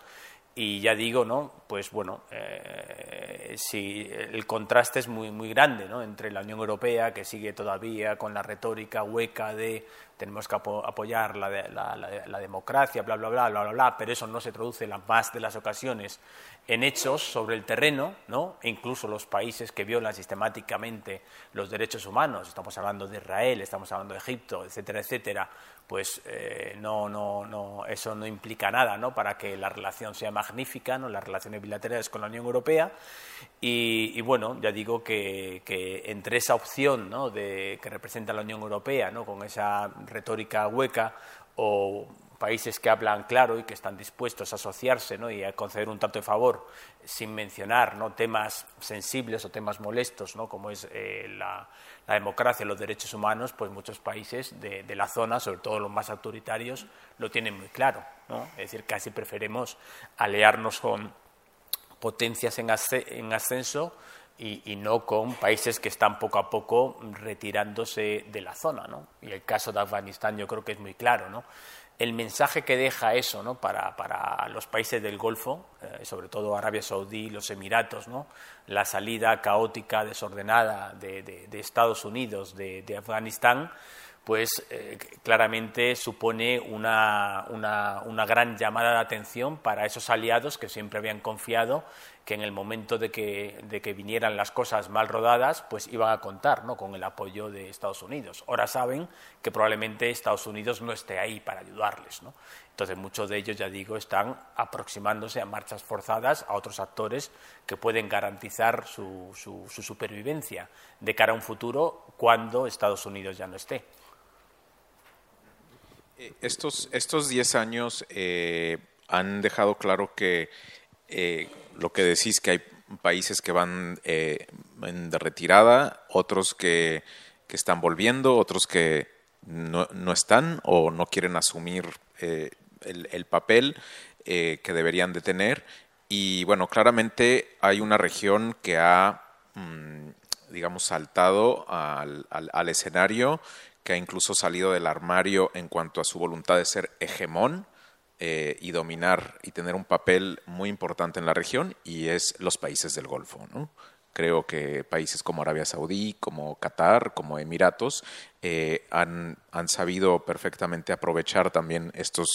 y ya digo, ¿no? Pues bueno, eh, si el contraste es muy, muy grande, ¿no? Entre la Unión Europea, que sigue todavía con la retórica hueca de tenemos que apoyar la, la, democracia, bla, bla, bla, bla, bla, bla, pero eso no se traduce en la más de las ocasiones en hechos sobre el terreno, ¿no? E incluso los países que violan sistemáticamente los derechos humanos, estamos hablando de Israel, estamos hablando de Egipto, etcétera, etcétera, pues eh, no, no, no, eso no implica nada ¿no? para que la relación sea magnífica, ¿no? las relaciones bilaterales con la Unión Europea. Y, bueno, ya digo que, entre esa opción ¿no? de, que representa la Unión Europea, ¿no? con esa retórica hueca, o países que hablan claro y que están dispuestos a asociarse ¿no? y a conceder un tanto de favor sin mencionar ¿no? temas sensibles o temas molestos, ¿no? como es eh, la, democracia los derechos humanos, pues muchos países de, la zona, sobre todo los más autoritarios, lo tienen muy claro. Es decir, casi preferimos aliarnos con potencias en, ascenso y, no con países que están poco a poco retirándose de la zona. ¿no? Y el caso de Afganistán yo creo que es muy claro. ¿no? El mensaje que deja eso ¿no? para, para los países del Golfo, eh, sobre todo Arabia Saudí, los Emiratos, ¿no? la salida caótica, desordenada de, de, Estados Unidos de, de Afganistán, pues eh, claramente supone una, una, una, gran llamada de atención para esos aliados que siempre habían confiado que en el momento de que, de que vinieran las cosas mal rodadas, pues iban a contar ¿no? con el apoyo de Estados Unidos. Ahora saben que probablemente Estados Unidos no esté ahí para ayudarles. ¿no? Entonces muchos de ellos, ya digo, están aproximándose a marchas forzadas a otros actores que pueden garantizar su, su, su supervivencia de cara a un futuro cuando Estados Unidos ya no esté. Eh, estos, estos 10 años eh, han dejado claro que eh, lo que decís, que hay países que van en de retirada, otros que, que, están volviendo, otros que no, no, están o no quieren asumir el, el, papel que deberían de tener. Y bueno, claramente hay una región que ha, mm, digamos, saltado al, al, al escenario que ha incluso salido del armario en cuanto a su voluntad de ser hegemón eh, y dominar y tener un papel muy importante en la región, y es los países del Golfo. Creo que países como Arabia Saudí, como Qatar, como Emiratos, eh, han, han sabido perfectamente aprovechar también estos,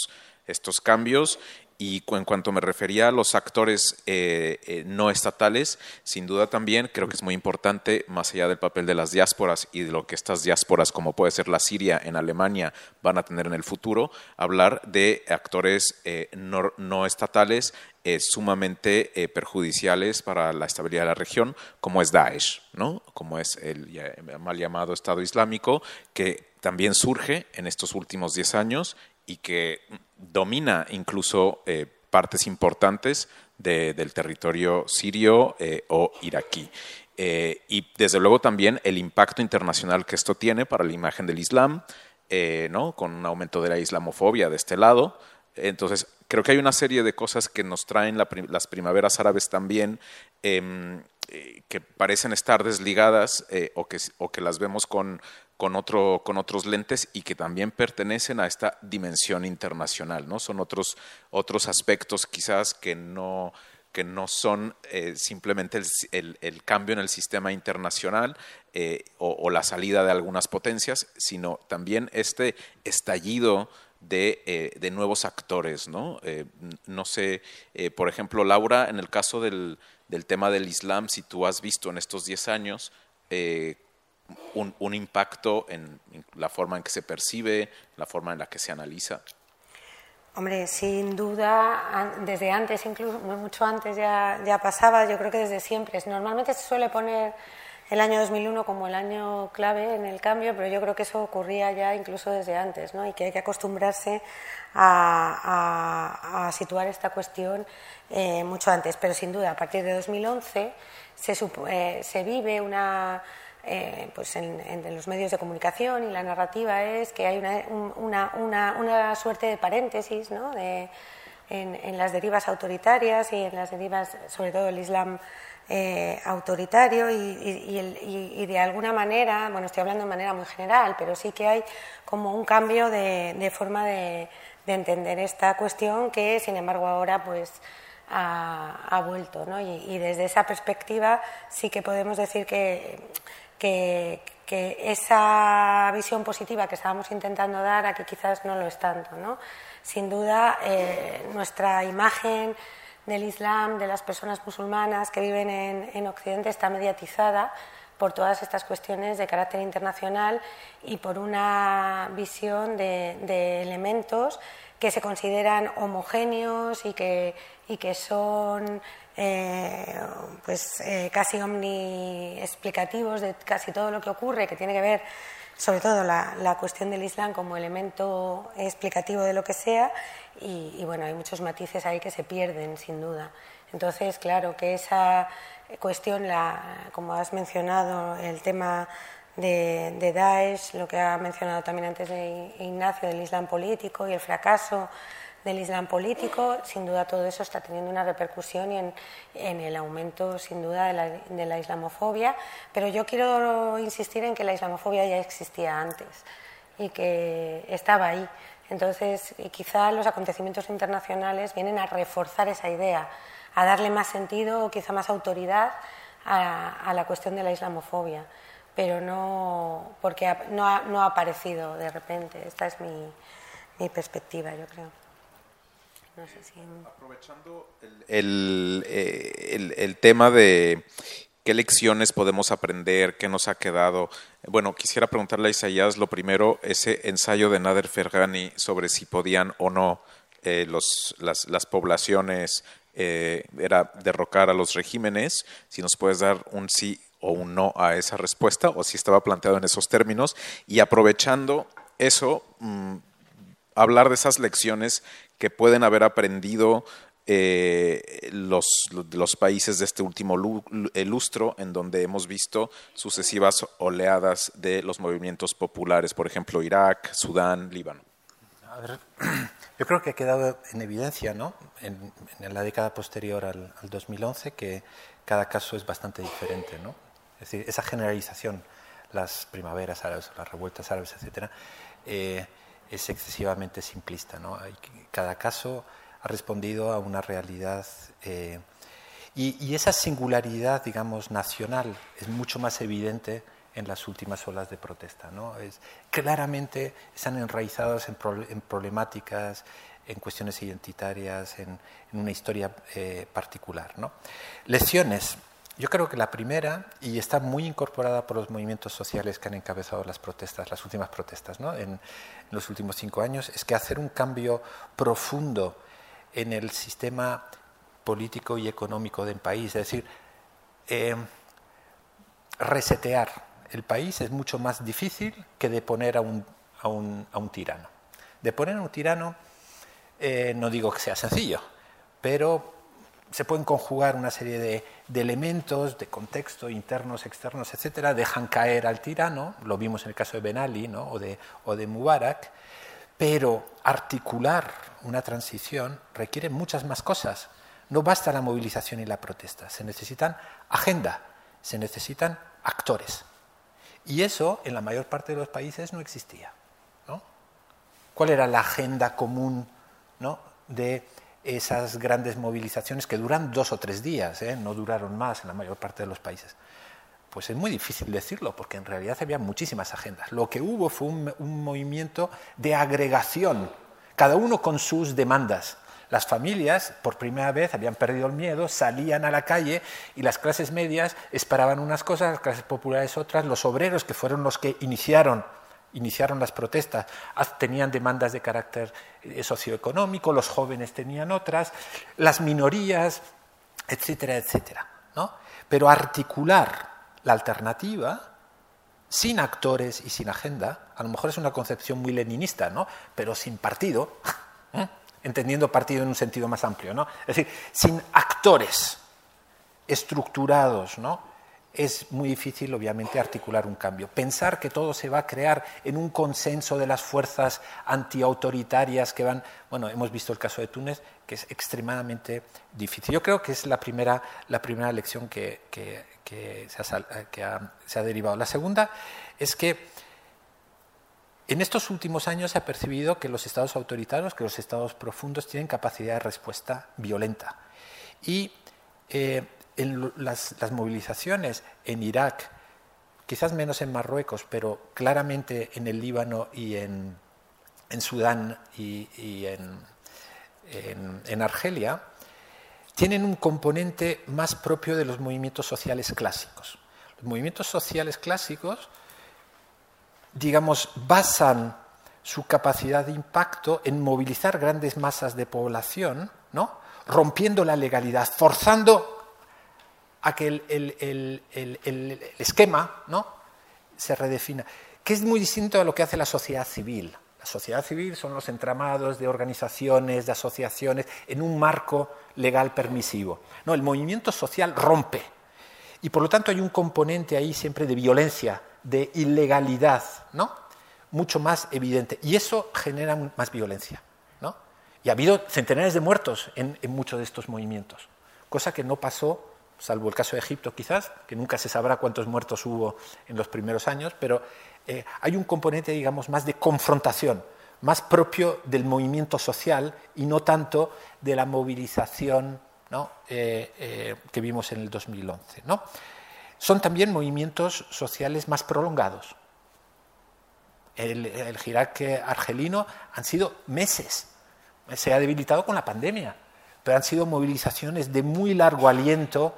estos cambios y en cuanto me refería a los actores eh, eh, no estatales, sin duda también creo que es muy importante, más allá del papel de las diásporas y de lo que estas diásporas, como puede ser la Siria en Alemania, van a tener en el futuro, hablar de actores eh, no, estatales sumamente perjudiciales para la estabilidad de la región, como es Daesh, ¿no? como es el mal llamado Estado Islámico, que también surge en estos últimos diez años y que domina incluso eh, partes importantes del territorio sirio eh, o iraquí. Eh, y desde luego también el impacto internacional que esto tiene para la imagen del Islam, ¿no? con un aumento de la islamofobia de este lado. Entonces, creo que hay una serie de cosas que nos traen las primaveras árabes también, em, que parecen estar desligadas o, que, o que las vemos con con, otro, con otros lentes y que también pertenecen a esta dimensión internacional, ¿no? Son otros, otros aspectos quizás que no, que no son eh, simplemente el, cambio en el sistema internacional eh, o, la salida de algunas potencias, sino también este estallido de, eh, de nuevos actores. No, no sé, por ejemplo, Laura, en el caso del, del, tema del Islam, si tú has visto en estos 10 años un, impacto en, la forma en que se percibe, la forma en la que se analiza? Hombre, sin duda, desde antes, incluso mucho antes ya, ya pasaba, yo creo que desde siempre. Normalmente se suele poner el año 2001 como el año clave en el cambio, pero yo creo que eso ocurría ya incluso desde antes, ¿no? Y que hay que acostumbrarse a, situar esta cuestión eh, mucho antes. Pero sin duda, a partir de 2011 se, eh, se vive una eh, pues en, los medios de comunicación y la narrativa es que hay una, una, suerte de paréntesis ¿no? de, en, las derivas autoritarias y en las derivas, sobre todo el Islam eh, autoritario, y, de alguna manera, bueno, estoy hablando de manera muy general, pero sí que hay como un cambio de, forma de, entender esta cuestión que, sin embargo, ahora pues ha, vuelto. Y, desde esa perspectiva sí que podemos decir que, que, esa visión positiva que estábamos intentando dar aquí quizás no lo es tanto. ¿no? Sin duda, eh, nuestra imagen del Islam, de las personas musulmanas que viven en, Occidente, está mediatizada por todas estas cuestiones de carácter internacional y por una visión de, elementos que se consideran homogéneos y que, y que son eh, pues, eh, casi omni explicativos de casi todo lo que ocurre, que tiene que ver sobre todo la, cuestión del Islam como elemento explicativo de lo que sea y, bueno, hay muchos matices ahí que se pierden sin duda. Entonces, claro, que esa cuestión, la, como has mencionado, el tema de, de, Daesh, lo que ha mencionado también antes de Ignacio, del Islam político y el fracaso del Islam político, sin duda todo eso está teniendo una repercusión en, en el aumento, sin duda, de la, de la, islamofobia. Pero yo quiero insistir en que la islamofobia ya existía antes y que estaba ahí. Entonces, quizá los acontecimientos internacionales vienen a reforzar esa idea, a darle más sentido o quizá más autoridad a, la cuestión de la islamofobia. Pero no, porque no ha, no ha aparecido de repente. Esta es mi, perspectiva, yo creo. Aprovechando eh, el, el, tema de qué lecciones podemos aprender, qué nos ha quedado. Bueno, quisiera preguntarle a Isaías lo primero, ese ensayo de Nader Fergani sobre si podían o no eh, los, las, poblaciones eh, era derrocar a los regímenes, si nos puedes dar un sí o un no a esa respuesta, o si estaba planteado en esos términos, y aprovechando eso, mm, hablar de esas lecciones que pueden haber aprendido eh, los, los, países de este último lustro, en donde hemos visto sucesivas oleadas de los movimientos populares, por ejemplo, Irak, Sudán, Líbano. A ver, yo creo que ha quedado en evidencia ¿no? en, la década posterior al, 2011 que cada caso es bastante diferente. ¿no? Es decir, esa generalización, las primaveras árabes, las revueltas árabes, etcétera, eh, es excesivamente simplista. ¿no? cada caso ha respondido a una realidad eh, y, esa singularidad, digamos, nacional es mucho más evidente en las últimas olas de protesta. ¿no? Es, claramente están enraizados en, problemáticas, en cuestiones identitarias, en, una historia eh, particular. Lesiones. Yo creo que la primera, y está muy incorporada por los movimientos sociales que han encabezado las protestas, las últimas protestas, ¿no? en, los últimos cinco años, es que hacer un cambio profundo en el sistema político y económico del país, es decir, eh, resetear el país es mucho más difícil que de poner a un, a un, a un tirano. De poner a un tirano, eh, no digo que sea sencillo, pero se pueden conjugar una serie de, elementos de contexto, internos, externos, etcétera, dejan caer al tirano, lo vimos en el caso de Ben Ali o, de, o de Mubarak, pero articular una transición requiere muchas más cosas. No basta la movilización y la protesta, se necesitan agenda, se necesitan actores. Y eso en la mayor parte de los países no existía. ¿Cuál era la agenda común ¿no? de esas grandes movilizaciones que duran dos o tres días, ¿eh? no duraron más en la mayor parte de los países. Pues es muy difícil decirlo, porque en realidad había muchísimas agendas. Lo que hubo fue un, movimiento de agregación, cada uno con sus demandas. Las familias, por primera vez, habían perdido el miedo, salían a la calle y las clases medias esperaban unas cosas, las clases populares otras, los obreros, que fueron los que iniciaron iniciaron las protestas, tenían demandas de carácter eh, socioeconómico, los jóvenes tenían otras, las minorías, etcétera, etcétera. ¿no? Pero articular la alternativa sin actores y sin agenda, a lo mejor es una concepción muy leninista, ¿no? pero sin partido, ¿eh? entendiendo partido en un sentido más amplio, ¿no? es decir, sin actores estructurados, ¿no? es muy difícil, obviamente, articular un cambio. Pensar que todo se va a crear en un consenso de las fuerzas antiautoritarias que van. Bueno, hemos visto el caso de Túnez, que es extremadamente difícil. Yo creo que es la primera, la primera lección que, se, ha, se ha derivado. La segunda es que en estos últimos años se ha percibido que los estados autoritarios, que los estados profundos tienen capacidad de respuesta violenta. Y eh, en las, movilizaciones en Irak, quizás menos en Marruecos, pero claramente en el Líbano y en, Sudán y, en, en Argelia, tienen un componente más propio de los movimientos sociales clásicos. Los movimientos sociales clásicos digamos, basan su capacidad de impacto en movilizar grandes masas de población, ¿no? rompiendo la legalidad, forzando a que el, esquema ¿no? se redefina, que es muy distinto a lo que hace la sociedad civil. La sociedad civil son los entramados de organizaciones, de asociaciones, en un marco legal permisivo. No, el movimiento social rompe. Y por lo tanto hay un componente ahí siempre de violencia de ilegalidad, ¿no? Mucho más evidente. Y eso genera más violencia, ¿no? Y ha habido centenares de muertos en, muchos de estos movimientos, cosa que no pasó, salvo el caso de Egipto quizás, que nunca se sabrá cuántos muertos hubo en los primeros años, pero eh, hay un componente, digamos, más de confrontación, más propio del movimiento social y no tanto de la movilización. Eh, eh, que vimos en el 2011. ¿no? son también movimientos sociales más prolongados. El, el argelino han sido meses, se ha debilitado con la pandemia, pero han sido movilizaciones de muy largo aliento,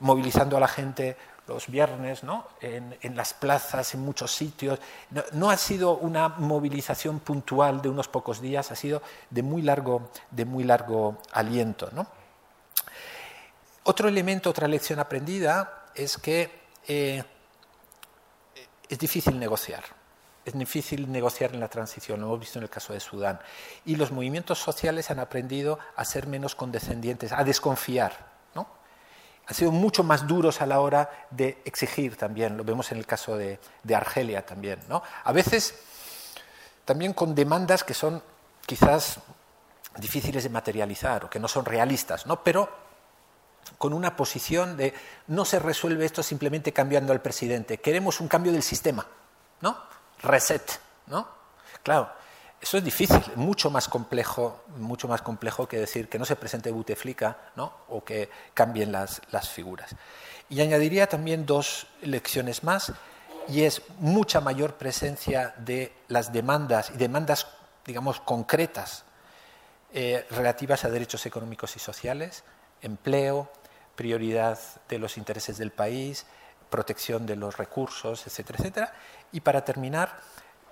movilizando a la gente los viernes, ¿no? en, las plazas, en muchos sitios. No, ha sido una movilización puntual de unos pocos días, ha sido de muy largo, de muy largo aliento. Otro elemento, otra lección aprendida es que eh, es difícil negociar. Es difícil negociar en la transición, lo hemos visto en el caso de Sudán. Y los movimientos sociales han aprendido a ser menos condescendientes, a desconfiar. Han sido mucho más duros a la hora de exigir también, lo vemos en el caso de, Argelia también. ¿no? A veces también con demandas que son quizás difíciles de materializar o que no son realistas, ¿no? pero con una posición de no se resuelve esto simplemente cambiando al presidente, queremos un cambio del sistema, ¿no? Reset, ¿no? Claro, eso es difícil, mucho más complejo, mucho más complejo que decir que no se presente Buteflika, ¿no? O que cambien las, figuras. Y añadiría también dos lecciones más, y es mucha mayor presencia de las demandas y demandas, digamos, concretas eh, relativas a derechos económicos y sociales, empleo, prioridad de los intereses del país, protección de los recursos, etcétera, etcétera. Y para terminar,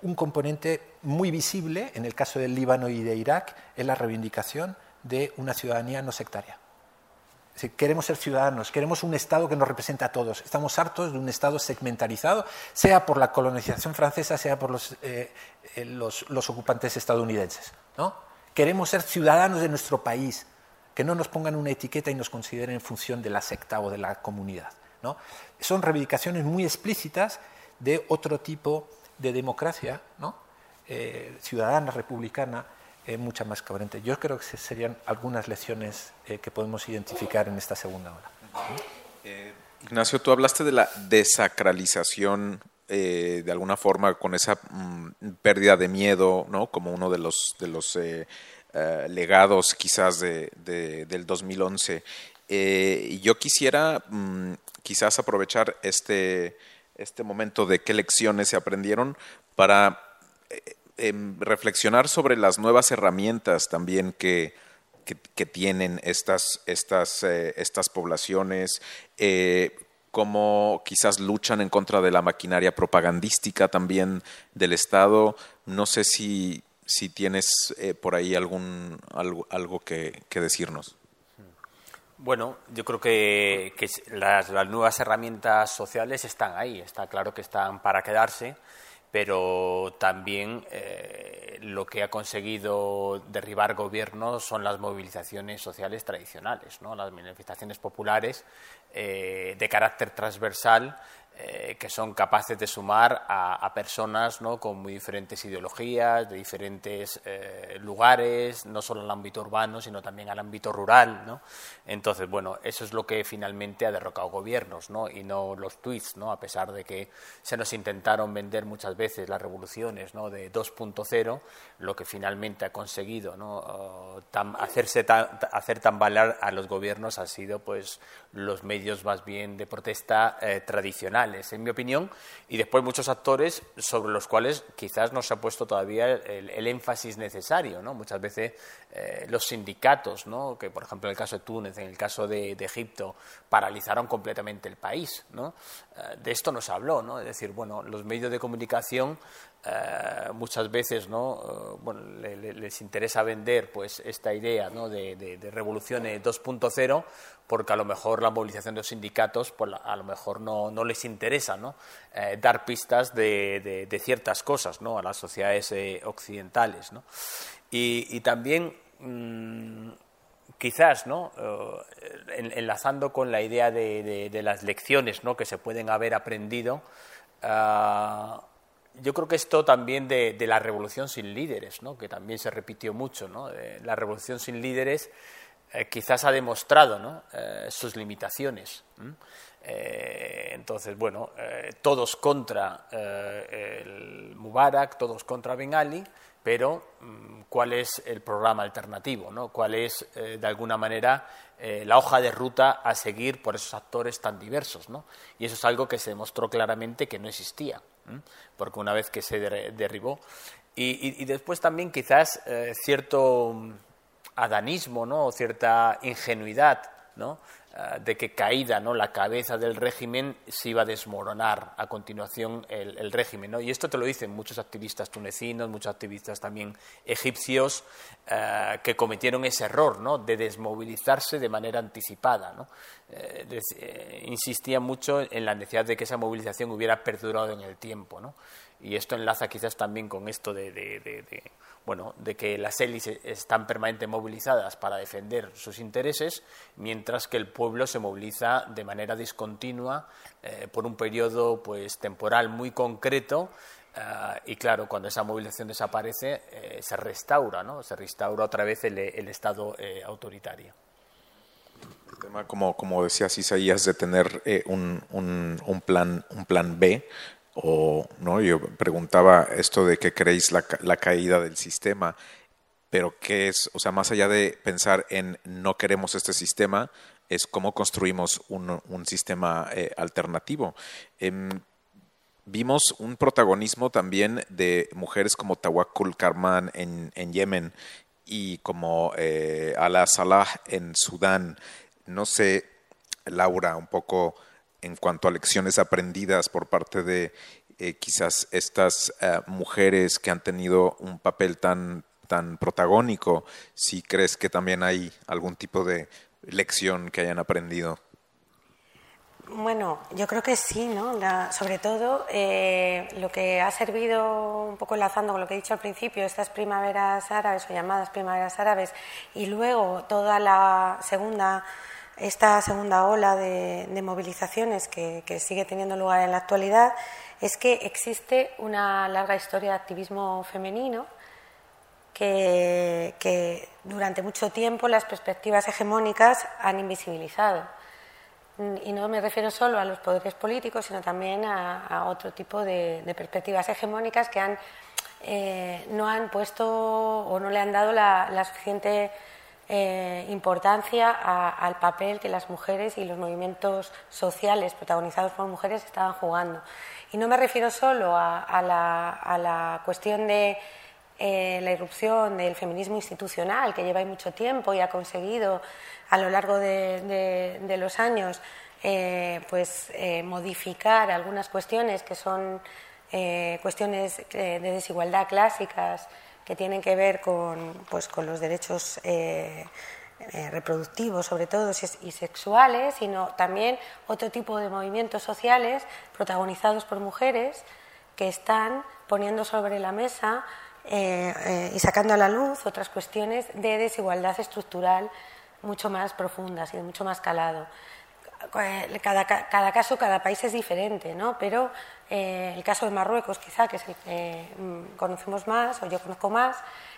un componente muy visible en el caso del Líbano y de Irak es la reivindicación de una ciudadanía no sectaria. queremos ser ciudadanos, queremos un Estado que nos represente a todos. Estamos hartos de un Estado segmentarizado, sea por la colonización francesa, sea por los, eh, eh, los, los ocupantes estadounidenses. ¿no? Queremos ser ciudadanos de nuestro país, que no nos pongan una etiqueta y nos consideren en función de la secta o de la comunidad. Son reivindicaciones muy explícitas de otro tipo de democracia ¿no? Eh, ciudadana, republicana, eh, mucha más coherente. Yo creo que serían algunas lecciones eh, que podemos identificar en esta segunda hora. Ignacio, tú hablaste de la desacralización de alguna forma con esa mm, pérdida de miedo, ¿no? Como uno de los de los legados quizás de, del 2011. Eh, yo quisiera mm, quizás aprovechar este, este momento de qué lecciones se aprendieron para eh, em, reflexionar sobre las nuevas herramientas también que, que, tienen estas, estas, estas poblaciones, cómo quizás luchan en contra de la maquinaria propagandística también del Estado. No sé si, si tienes eh, por ahí algún algo, algo que, decirnos. Bueno, yo creo que, las, nuevas herramientas sociales están ahí, está claro que están para quedarse, pero también lo que ha conseguido derribar gobiernos son las movilizaciones sociales tradicionales, ¿no? las manifestaciones populares de carácter transversal eh, que son capaces de sumar a, personas ¿no? con muy diferentes ideologías, de diferentes eh, lugares, no solo al ámbito urbano, sino también al ámbito rural. ¿no? Entonces, bueno, eso es lo que finalmente ha derrocado gobiernos, ¿no? y no los tweets, ¿no? a pesar de que se nos intentaron vender muchas veces las revoluciones ¿no? de 2.0, lo que finalmente ha conseguido ¿no? hacerse hacer tambalear a los gobiernos ha sido pues, los medios más bien de protesta eh, en mi opinión, y después muchos actores sobre los cuales quizás no se ha puesto todavía el, énfasis necesario. ¿no? Muchas veces eh, los sindicatos, ¿no? que por ejemplo en el caso de Túnez, en el caso de, Egipto, paralizaron completamente el país. Eh, de esto no se habló, ¿no? es decir, bueno, los medios de comunicación eh, muchas veces ¿no? bueno, les interesa vender pues, esta idea ¿no? de, de, revolución 2.0 porque a lo mejor la movilización de los sindicatos pues, a lo mejor no, no les interesa ¿no? Eh, dar pistas de, de, ciertas cosas ¿no? a las sociedades eh, occidentales. ¿no? Y, también mm, quizás ¿no? Eh, enlazando con la idea de, las lecciones ¿no? que se pueden haber aprendido, ah, yo creo que esto también de, la revolución sin líderes, ¿no? que también se repitió mucho, ¿no? la revolución sin líderes eh, quizás ha demostrado eh, sus limitaciones. Eh, entonces, bueno, todos contra el Mubarak, todos contra Ben Ali, pero mm, ¿cuál es el programa alternativo? ¿no? ¿Cuál es, de alguna manera, la hoja de ruta a seguir por esos actores tan diversos? ¿no? Y eso es algo que se demostró claramente que no existía, porque una vez que se derribó. Y, y después también quizás cierto adanismo, ¿no? o cierta ingenuidad, ¿no? Eh, de que caída ¿no? la cabeza del régimen se iba a desmoronar a continuación el, régimen. ¿no? Y esto te lo dicen muchos activistas tunecinos, muchos activistas también egipcios, eh, que cometieron ese error ¿no? de desmovilizarse de manera anticipada. ¿no? Eh, insistía mucho en la necesidad de que esa movilización hubiera perdurado en el tiempo. ¿no? Y esto enlaza quizás también con esto de bueno, de que las élites están permanentemente movilizadas para defender sus intereses, mientras que el pueblo se moviliza de manera discontinua eh, por un periodo pues, temporal muy concreto. Eh, y claro, cuando esa movilización desaparece, eh, se restaura, ¿no? Se restaura otra vez el, Estado autoritario. El tema, como, como decías Isaías, de tener un, un, plan, un plan B, o no yo preguntaba esto de qué creéis la, la, caída del sistema pero qué es o sea más allá de pensar en no queremos este sistema es cómo construimos un, un sistema eh, alternativo. Em, vimos un protagonismo también de mujeres como Tawakkul Karman en, en Yemen y como eh, Ala Salah en Sudán. No sé Laura un poco en cuanto a lecciones aprendidas por parte de eh, quizás estas eh, mujeres que han tenido un papel tan, tan protagónico, si crees que también hay algún tipo de lección que hayan aprendido. Bueno, yo creo que sí, ¿no? sobre todo eh, lo que ha servido, un poco enlazando con lo que he dicho al principio, estas primaveras árabes o llamadas primaveras árabes, y luego toda la segunda esta segunda ola de, movilizaciones que, sigue teniendo lugar en la actualidad es que existe una larga historia de activismo femenino que, durante mucho tiempo las perspectivas hegemónicas han invisibilizado. Y no me refiero solo a los poderes políticos, sino también a, otro tipo de, perspectivas hegemónicas que han, eh, no han puesto o no le han dado la suficiente eh, importancia al papel que las mujeres y los movimientos sociales protagonizados por mujeres estaban jugando. Y no me refiero solo a, la, cuestión de eh, la irrupción del feminismo institucional, que lleva mucho tiempo y ha conseguido a lo largo de, los años eh, pues, modificar algunas cuestiones que son cuestiones de desigualdad clásicas que tienen que ver con, pues, con los derechos eh, eh, reproductivos, sobre todo, y sexuales, sino también otro tipo de movimientos sociales protagonizados por mujeres que están poniendo sobre la mesa eh, y sacando a la luz otras cuestiones de desigualdad estructural mucho más profundas y de mucho más calado. Eh, cada, cada caso, cada país es diferente, ¿no? pero el caso de Marruecos, quizá, que es el que mm, conocemos más, o yo conozco más,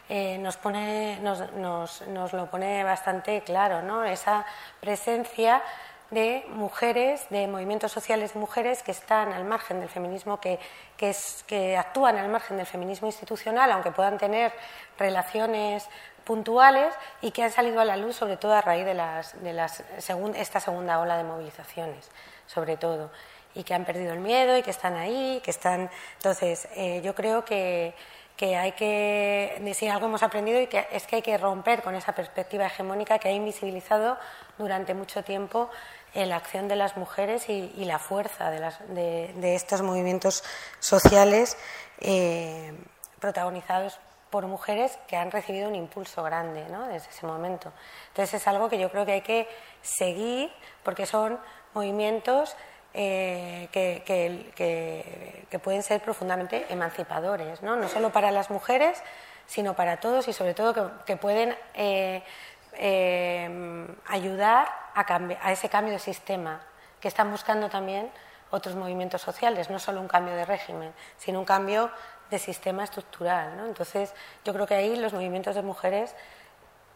nos, pone, nos, nos, nos, lo pone bastante claro, ¿no? esa presencia de mujeres, de movimientos sociales de mujeres que están al margen del feminismo, que, que, actúan al margen del feminismo institucional, aunque puedan tener relaciones puntuales y que han salido a la luz sobre todo a raíz de, las, de las esta segunda ola de movilizaciones, sobre todo, y que han perdido el miedo y que están ahí, que están... Entonces, eh, yo creo que, que hay que, si algo hemos aprendido y que es que hay que romper con esa perspectiva hegemónica que ha invisibilizado durante mucho tiempo la acción de las mujeres y, la fuerza de, estos movimientos sociales eh, protagonizados por mujeres que han recibido un impulso grande desde ese momento. Entonces es algo que yo creo que hay que seguir porque son movimientos eh, que, que, pueden ser profundamente emancipadores, ¿no? no solo para las mujeres, sino para todos y sobre todo que, pueden eh, ayudar a, ese cambio de sistema que están buscando también otros movimientos sociales, no solo un cambio de régimen, sino un cambio de sistema estructural. ¿no? Entonces, yo creo que ahí los movimientos de mujeres,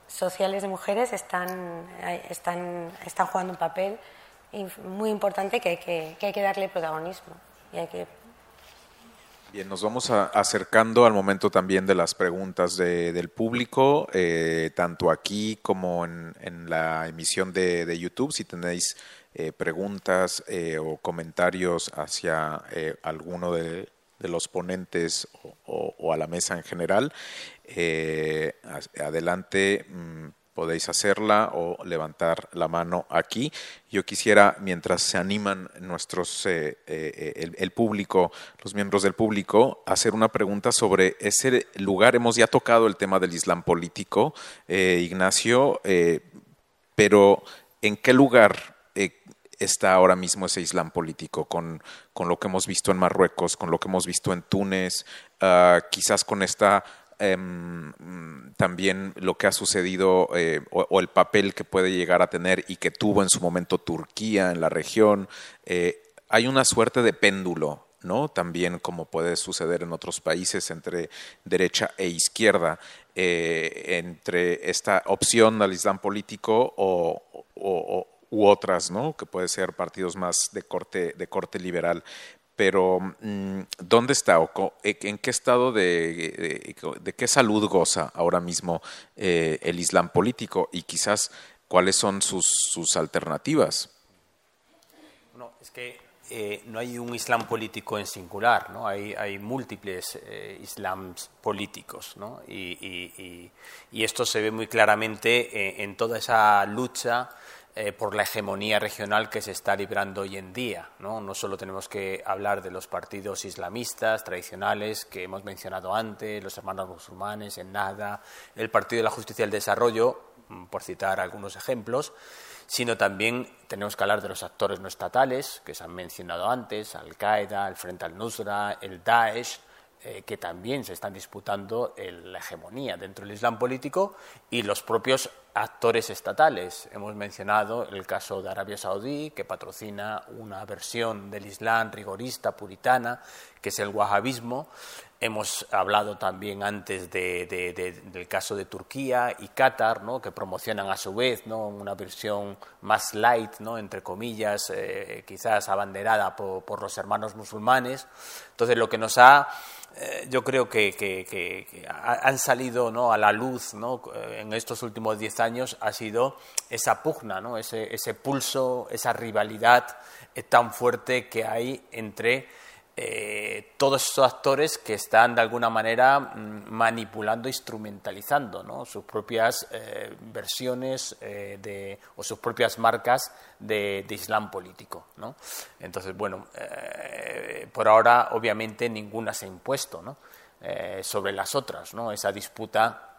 sociales de mujeres, están, están, están jugando un papel muy importante que hay que, que hay que darle protagonismo y hay que Bien, nos vamos acercando al momento también de las preguntas del público, eh, tanto aquí como en, la emisión de, YouTube. Si tenéis eh, preguntas eh, o comentarios hacia alguno de, los ponentes o, a la mesa en general, adelante. Mm, podéis hacerla o levantar la mano aquí. Yo quisiera, mientras se animan nuestros, eh, eh, el, público, los miembros del público, hacer una pregunta sobre ese lugar. Hemos ya tocado el tema del Islam político, eh, Ignacio, pero ¿en qué lugar está ahora mismo ese Islam político con, con, lo que hemos visto en Marruecos, con lo que hemos visto en Túnez, ah, quizás con esta Em, también lo que ha sucedido eh, o, el papel que puede llegar a tener y que tuvo en su momento Turquía en la región. Eh, hay una suerte de péndulo, ¿no? También como puede suceder en otros países entre derecha e izquierda, eh, entre esta opción al Islam político o, u otras, ¿no? Que puede ser partidos más de corte, de corte liberal pero mm, ¿dónde está o eh, en qué estado de, de, qué salud goza ahora mismo eh, el Islam político y quizás cuáles son sus, sus alternativas? No, es que eh, no hay un Islam político en singular, ¿no? hay, hay múltiples Islams políticos ¿no? y, y, y, esto se ve muy claramente en toda esa lucha eh, por la hegemonía regional que se está librando hoy en día. ¿no? no solo tenemos que hablar de los partidos islamistas tradicionales que hemos mencionado antes, los hermanos musulmanes, en Nada, el Partido de la Justicia y el Desarrollo, mm, por citar algunos ejemplos, sino también tenemos que hablar de los actores no estatales que se han mencionado antes, Al-Qaeda, el Frente al-Nusra, el Daesh, eh, que también se están disputando la hegemonía dentro del Islam político y los propios actores estatales. Hemos mencionado el caso de Arabia Saudí, que patrocina una versión del Islam rigorista, puritana, que es el wahabismo. Hemos hablado también antes del caso de Turquía y Qatar, ¿no? que promocionan a su vez ¿no? una versión más light, ¿no? entre comillas, eh, quizás abanderada por los hermanos musulmanes. Entonces, lo que nos ha eh, yo creo que, han salido ¿no? a la luz ¿no? en estos últimos diez años ha sido esa pugna, ¿no? ese, ese pulso, esa rivalidad tan fuerte que hay entre eh, todos esos actores que están de alguna manera mm, manipulando, instrumentalizando sus propias eh, versiones eh, de, o sus propias marcas de, Islam político. Entonces, bueno, por ahora obviamente ninguna se ha impuesto sobre las otras, esa disputa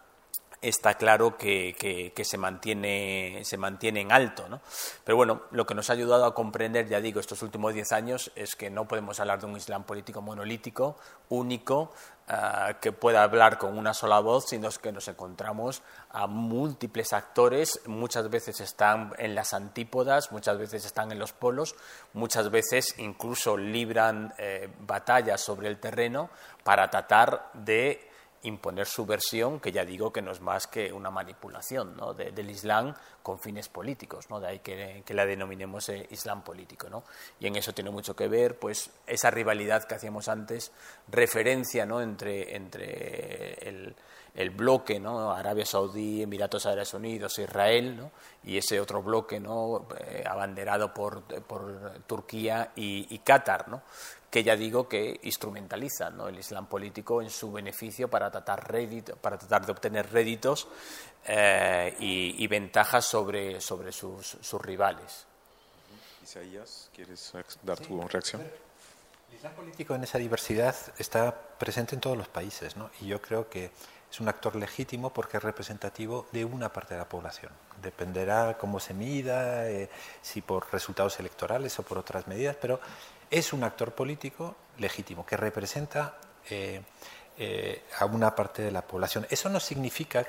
está claro que, se, mantiene, se mantiene en alto. ¿no? Pero bueno, lo que nos ha ayudado a comprender, ya digo, estos últimos diez años es que no podemos hablar de un Islam político monolítico, único, ah, que pueda hablar con una sola voz, sino que nos encontramos a múltiples actores, muchas veces están en las antípodas, muchas veces están en los polos, muchas veces incluso libran eh, batallas sobre el terreno para tratar de imponer su versión, que ya digo que no es más que una manipulación ¿no? del Islam con fines políticos, ¿no? de ahí que, la denominemos eh, Islam político. ¿no? Y en eso tiene mucho que ver pues, esa rivalidad que hacíamos antes, referencia ¿no? entre, entre el, el bloque, ¿no? Arabia Saudí, Emiratos Árabes Unidos, Israel, ¿no? y ese otro bloque ¿no? Eh, abanderado por, por Turquía y, Qatar, ¿no? que ya digo que instrumentaliza ¿no? el Islam político en su beneficio para tratar, para tratar de obtener réditos eh, y, ventajas sobre, sobre sus, sus, rivales. Isaías, ¿quieres dar tu reacción? El Islam político en esa diversidad está presente en todos los países ¿no? y yo creo que es un actor legítimo porque es representativo de una parte de la población. Dependerá cómo se mida, eh, si por resultados electorales o por otras medidas, pero es un actor político legítimo que representa eh, eh, a una parte de la población. Eso no significa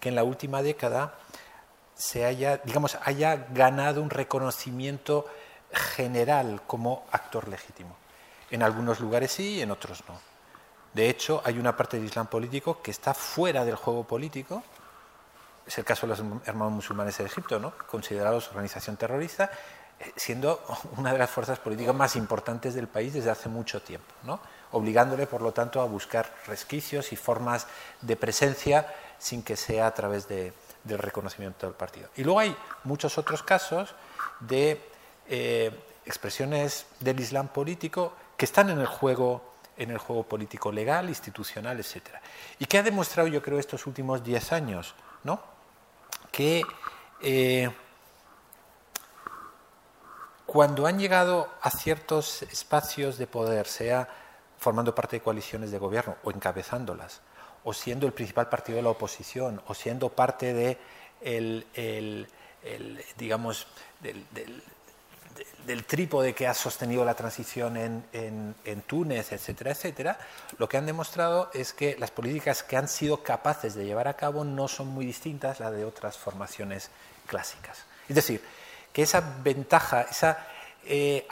que en la última década se haya, digamos, haya ganado un reconocimiento general como actor legítimo. En algunos lugares sí, en otros no. De hecho, hay una parte del Islam político que está fuera del juego político. Es el caso de los hermanos musulmanes de Egipto, ¿no? considerados organización terrorista, eh, siendo una de las fuerzas políticas más importantes del país desde hace mucho tiempo, ¿no? obligándole, por lo tanto, a buscar resquicios y formas de presencia sin que sea a través del reconocimiento del partido. Y luego hay muchos otros casos de eh, expresiones del Islam político que están en el juego en el juego político legal, institucional, etc. ¿Y qué ha demostrado, yo creo, estos últimos diez años? ¿no? Que eh, cuando han llegado a ciertos espacios de poder, sea formando parte de coaliciones de gobierno o encabezándolas, o siendo el principal partido de la oposición, o siendo parte digamos, del, trípode que ha sostenido la transición en, Túnez, etcétera, etcétera, lo que han demostrado es que las políticas que han sido capaces de llevar a cabo no son muy distintas las de otras formaciones clásicas. Es decir, que esa ventaja, esa, eh,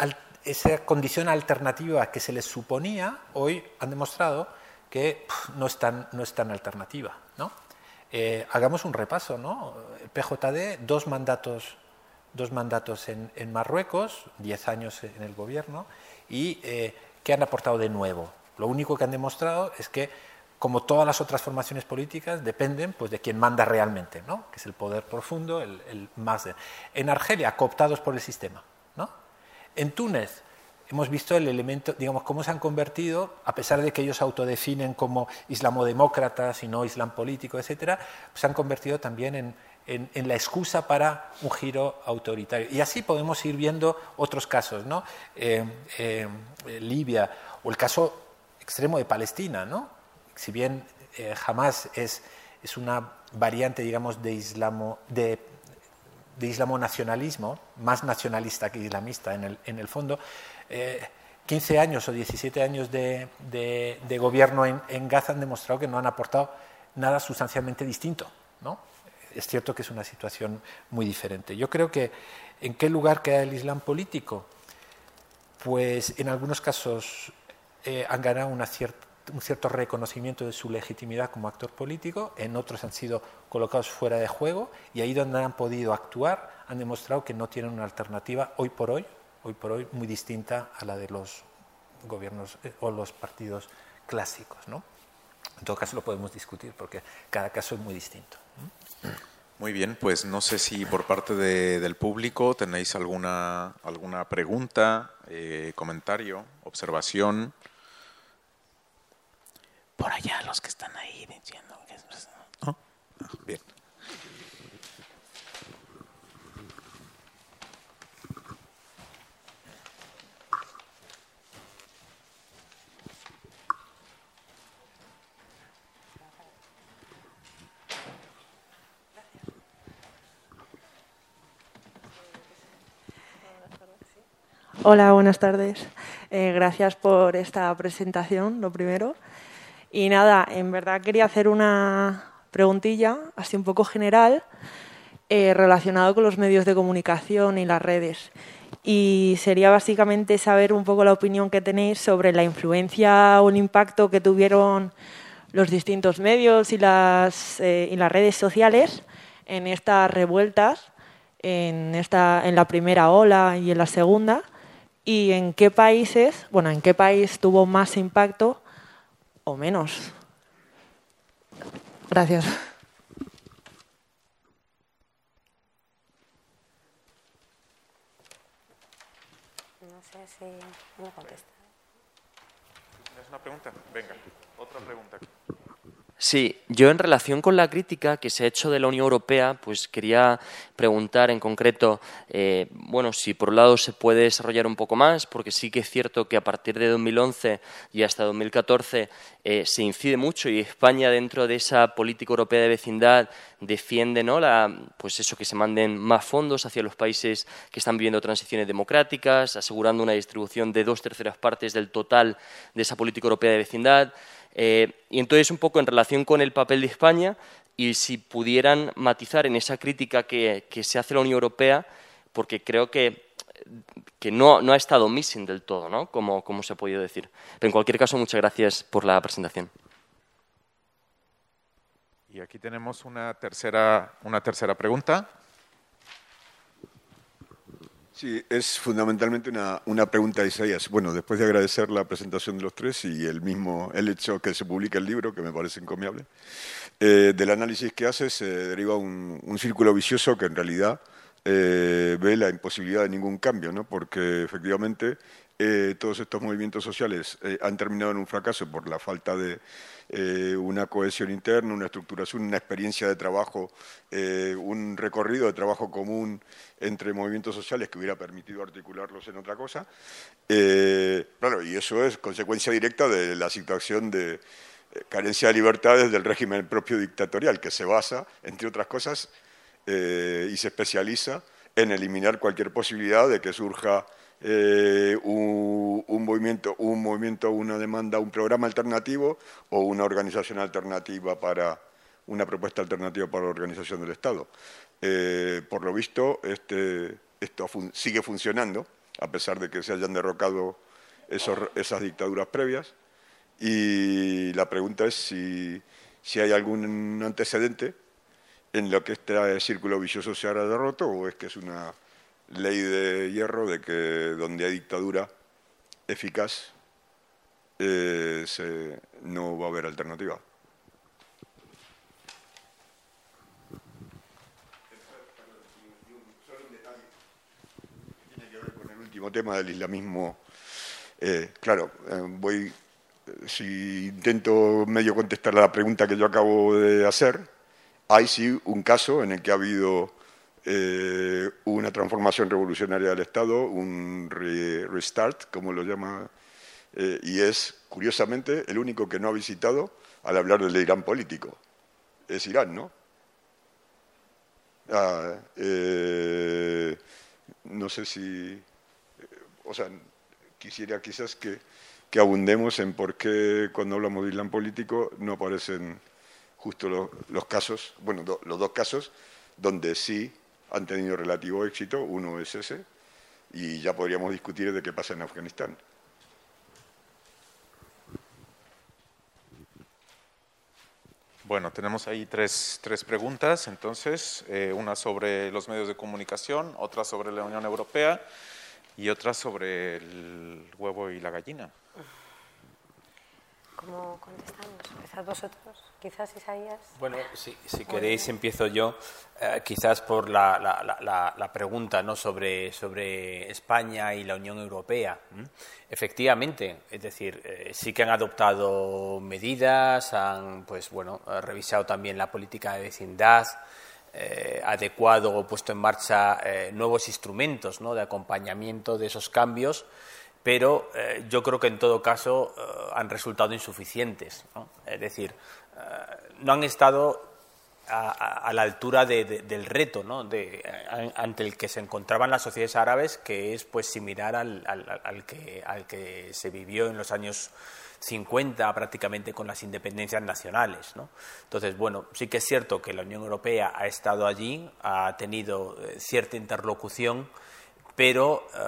esa condición alternativa que se les suponía, hoy han demostrado que no, es tan, no es tan alternativa. ¿no? Eh, hagamos un repaso. ¿no? El PJD, dos mandatos dos mandatos en, Marruecos, diez años en el gobierno, y eh, ¿qué han aportado de nuevo? Lo único que han demostrado es que, como todas las otras formaciones políticas, dependen pues, de quien manda realmente, ¿no? que es el poder profundo, el, más de... En Argelia, cooptados por el sistema. ¿no? En Túnez, hemos visto el elemento, digamos, cómo se han convertido, a pesar de que ellos autodefinen como islamodemócratas y no islam político, etcétera, se han convertido también en, en, la excusa para un giro autoritario. Y así podemos ir viendo otros casos, ¿no? Eh, eh, Libia o el caso extremo de Palestina, ¿no? Si bien eh, jamás es, es, una variante, digamos, de islamo, de, de islamo nacionalismo, más nacionalista que islamista en el, en el fondo, 15 años o 17 años de, de, gobierno en, en Gaza han demostrado que no han aportado nada sustancialmente distinto, ¿no? es cierto que es una situación muy diferente. Yo creo que ¿en qué lugar queda el Islam político? Pues en algunos casos eh, han ganado un cierto reconocimiento de su legitimidad como actor político, en otros han sido colocados fuera de juego y ahí donde han podido actuar han demostrado que no tienen una alternativa hoy por hoy, hoy por hoy muy distinta a la de los gobiernos eh, o los partidos clásicos. ¿no? En todo caso lo podemos discutir porque cada caso es muy distinto. Muy bien, pues no sé si por parte del público tenéis alguna, alguna pregunta, eh, comentario, observación por allá los que están ahí diciendo que pues, ¿no? Bien. Hola, buenas tardes. Eh, gracias por esta presentación, lo primero. Y nada, en verdad quería hacer una preguntilla, así un poco general, eh, relacionado con los medios de comunicación y las redes. Y sería básicamente saber un poco la opinión que tenéis sobre la influencia o el impacto que tuvieron los distintos medios y las, eh, y las redes sociales en estas revueltas, en, esta, en la primera ola y en la segunda, y en qué países, bueno, en qué país tuvo más impacto o menos. Gracias. No sé si me contesta. ¿Tienes una pregunta? Venga, otra pregunta. Sí, yo en relación con la crítica que se ha hecho de la Unión Europea, pues quería preguntar en concreto, eh, bueno, si por un lado se puede desarrollar un poco más, porque sí que es cierto que a partir de 2011 y hasta 2014 eh, se incide mucho y España dentro de esa política europea de vecindad defiende, ¿no? La, pues eso que se manden más fondos hacia los países que están viviendo transiciones democráticas, asegurando una distribución de dos terceras partes del total de esa política europea de vecindad. Eh, y entonces, un poco en relación con el papel de España, y si pudieran matizar en esa crítica que, se hace la Unión Europea, porque creo que, que no, no, ha estado missing del todo, ¿no? Como, como se ha podido decir. Pero en cualquier caso, muchas gracias por la presentación. Y aquí tenemos una tercera, una tercera pregunta. Sí, es fundamentalmente una, una, pregunta de Isaías. Bueno, después de agradecer la presentación de los tres y el mismo el hecho que se publique el libro, que me parece encomiable, eh, del análisis que hace se deriva un, un círculo vicioso que en realidad eh, ve la imposibilidad de ningún cambio, ¿no? porque efectivamente eh, todos estos movimientos sociales han terminado en un fracaso por la falta de eh, una cohesión interna, una estructuración, una experiencia de trabajo, eh, un recorrido de trabajo común entre movimientos sociales que hubiera permitido articularlos en otra cosa. Eh, claro, y eso es consecuencia directa de la situación de carencia de libertades del régimen propio dictatorial, que se basa, entre otras cosas, y se especializa en eliminar cualquier posibilidad de que surja eh, un, movimiento, un movimiento, una demanda, un programa alternativo o una organización alternativa para una propuesta alternativa para la organización del Estado. Eh, por lo visto, este, esto sigue funcionando, a pesar de que se hayan derrocado esas dictaduras previas. Y la pregunta es si, si hay algún antecedente en lo que este círculo vicioso se haya derroto o es que es una ley de hierro de que donde hay dictadura eficaz eh, no va a haber alternativa. Tiene que ver con el último tema del islamismo. Eh, claro, eh, voy, si intento medio contestar la pregunta que yo acabo de hacer, hay sí un caso en el que ha habido eh, una transformación revolucionaria del Estado, un restart, como lo llama, eh, y es, curiosamente, el único que no ha visitado al hablar del Irán político. Es Irán, ¿no? Ah, eh, no sé si, o sea, quisiera quizás que, que, abundemos en por qué cuando hablamos de Irán político no aparecen justo los casos, bueno, los dos casos donde sí han tenido relativo éxito, uno es ese, y ya podríamos discutir de qué pasa en Afganistán. Bueno, tenemos ahí tres, tres preguntas, entonces, eh, una sobre los medios de comunicación, otra sobre la Unión Europea y otra sobre el huevo y la gallina. ¿Cómo contestamos? Empezad vosotros, quizás Isaías. Bueno, si, queréis empiezo yo, eh, quizás por la, la, pregunta ¿no? sobre, sobre España y la Unión Europea. Efectivamente, es decir, eh, sí que han adoptado medidas, han pues bueno, revisado también la política de vecindad, eh, adecuado o puesto en marcha nuevos instrumentos ¿no? de acompañamiento de esos cambios pero eh, yo creo que en todo caso eh, han resultado insuficientes. Es decir, eh, no han estado a, la altura del reto ¿no? de, ante el que se encontraban las sociedades árabes, que es pues similar al, que, se vivió en los años 50 prácticamente con las independencias nacionales. ¿no? Entonces, bueno, sí que es cierto que la Unión Europea ha estado allí, ha tenido cierta interlocución, pero eh,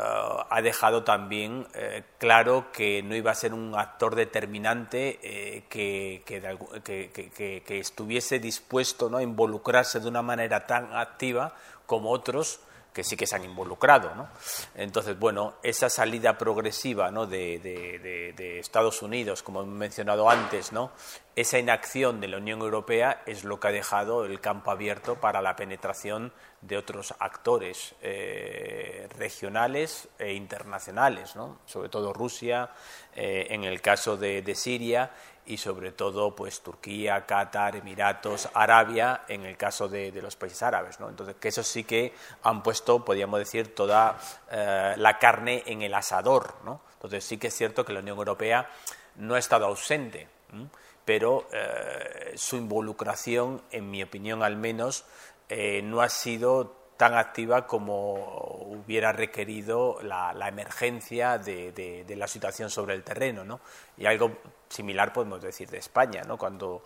ha dejado también eh, claro que no iba a ser un actor determinante que, que, estuviese dispuesto ¿no? a involucrarse de una manera tan activa como otros que sí que se han involucrado. ¿no? Entonces, bueno, esa salida progresiva ¿no? de, Estados Unidos, como he mencionado antes, ¿no? esa inacción de la Unión Europea es lo que ha dejado el campo abierto para la penetración de otros actores eh, regionales e internacionales, ¿no? sobre todo Rusia, eh, en el caso de, Siria y sobre todo pues Turquía, Qatar, Emiratos, Arabia, en el caso de, los países árabes. ¿no? Entonces, que eso sí que han puesto, podríamos decir, toda eh, la carne en el asador. ¿no? Entonces, sí que es cierto que la Unión Europea no ha estado ausente, pero su involucración, en mi opinión al menos, eh, no ha sido tan activa como hubiera requerido la, emergencia de, la situación sobre el terreno. ¿no? Y algo similar podemos decir de España, ¿no? cuando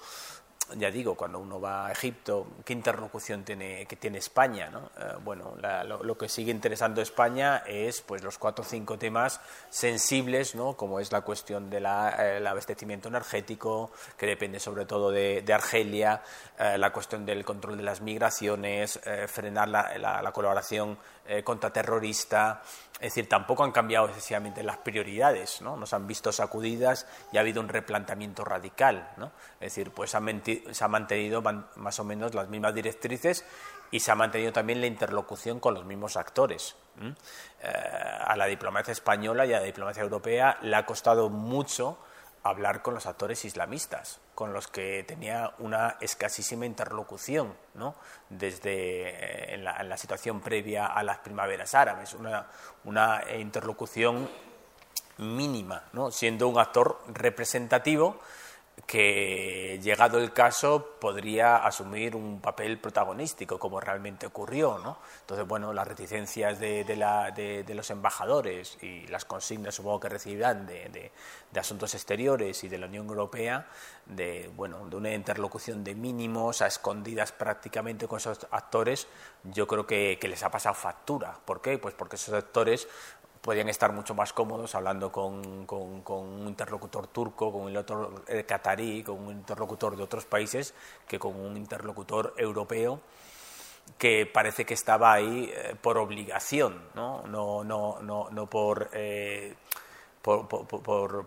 ya digo, cuando uno va a Egipto, ¿qué interlocución tiene, que tiene España? ¿no? Eh, bueno, lo, que sigue interesando a España es pues, los cuatro o cinco temas sensibles, ¿no? como es la cuestión del eh, abastecimiento energético, que depende sobre todo de, Argelia, eh, la cuestión del control de las migraciones, frenar la, colaboración contraterrorista, es decir, tampoco han cambiado excesivamente las prioridades, ¿no? Nos han visto sacudidas y ha habido un replanteamiento radical, ¿no? Es decir, pues se ha mantenido más o menos las mismas directrices y se ha mantenido también la interlocución con los mismos actores. Eh, a la diplomacia española y a la diplomacia europea le ha costado mucho hablar con los actores islamistas, con los que tenía una escasísima interlocución, ¿no? desde eh, la, situación previa a las primaveras árabes, una, una interlocución mínima, ¿no? siendo un actor representativo que, llegado el caso, podría asumir un papel protagonístico, como realmente ocurrió. ¿no? Entonces, bueno, las reticencias de, de, los embajadores y las consignas, supongo que recibirán de, Asuntos Exteriores y de la Unión Europea, de, bueno, de una interlocución de mínimos a escondidas prácticamente con esos actores, yo creo que, que les ha pasado factura. ¿Por qué? Pues porque esos actores podían estar mucho más cómodos hablando con, un interlocutor turco, con el otro eh, catarí, con un interlocutor de otros países, que con un interlocutor europeo que parece que estaba ahí eh, por obligación, no, no, no, no, no por... Eh, por, por, por,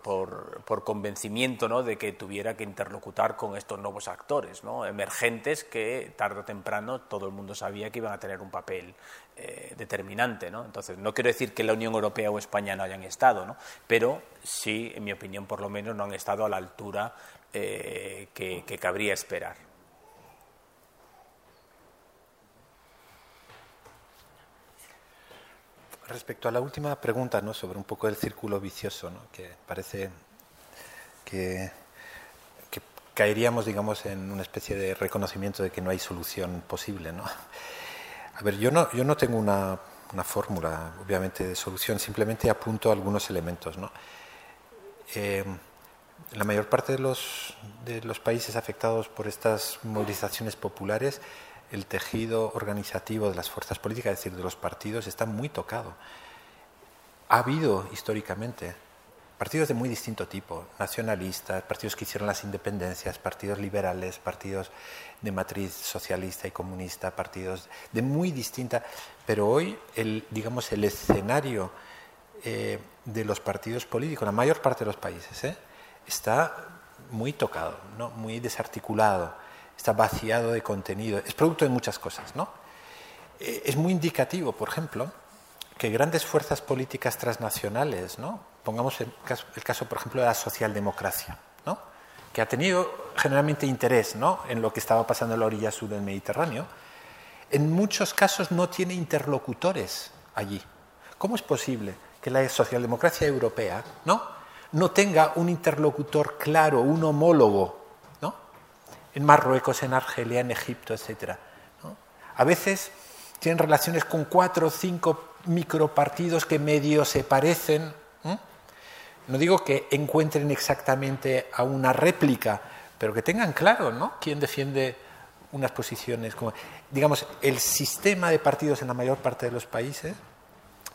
por, convencimiento ¿no? de que tuviera que interlocutar con estos nuevos actores ¿no? emergentes que tarde o temprano todo el mundo sabía que iban a tener un papel eh, determinante. ¿no? Entonces, no quiero decir que la Unión Europea o España no hayan estado, ¿no? pero sí, en mi opinión, por lo menos, no han estado a la altura eh, que cabría esperar. Respecto a la última pregunta, ¿no? sobre un poco el círculo vicioso, ¿no? que parece que, caeríamos, digamos, en una especie de reconocimiento de que no hay solución posible. ¿no? A ver, yo no, yo no tengo una, fórmula, obviamente, de solución, simplemente apunto algunos elementos. ¿no? Eh, la mayor parte de los, de los países afectados por estas movilizaciones populares el tejido organizativo de las fuerzas políticas, es decir, de los partidos, está muy tocado. Ha habido históricamente partidos de muy distinto tipo, nacionalistas, partidos que hicieron las independencias, partidos liberales, partidos de matriz socialista y comunista, partidos de muy distinta, pero hoy el, digamos, el escenario eh, de los partidos políticos, la mayor parte de los países, eh, está muy tocado, ¿no? muy desarticulado está vaciado de contenido, es producto de muchas cosas. ¿no? Eh, es muy indicativo, por ejemplo, que grandes fuerzas políticas transnacionales, ¿no? pongamos el caso, el caso, por ejemplo, de la socialdemocracia, ¿no? Que ha tenido generalmente interés ¿no? en lo que estaba pasando en la orilla sur del Mediterráneo, en muchos casos no tiene interlocutores allí. ¿Cómo es posible que la socialdemocracia europea ¿no? no tenga un interlocutor claro, un homólogo en Marruecos, en Argelia, en Egipto, etc. A veces tienen relaciones con cuatro o cinco micropartidos que medio se parecen. No digo que encuentren exactamente a una réplica, pero que tengan claro ¿no? quién defiende unas posiciones. Como, digamos, el sistema de partidos en la mayor parte de los países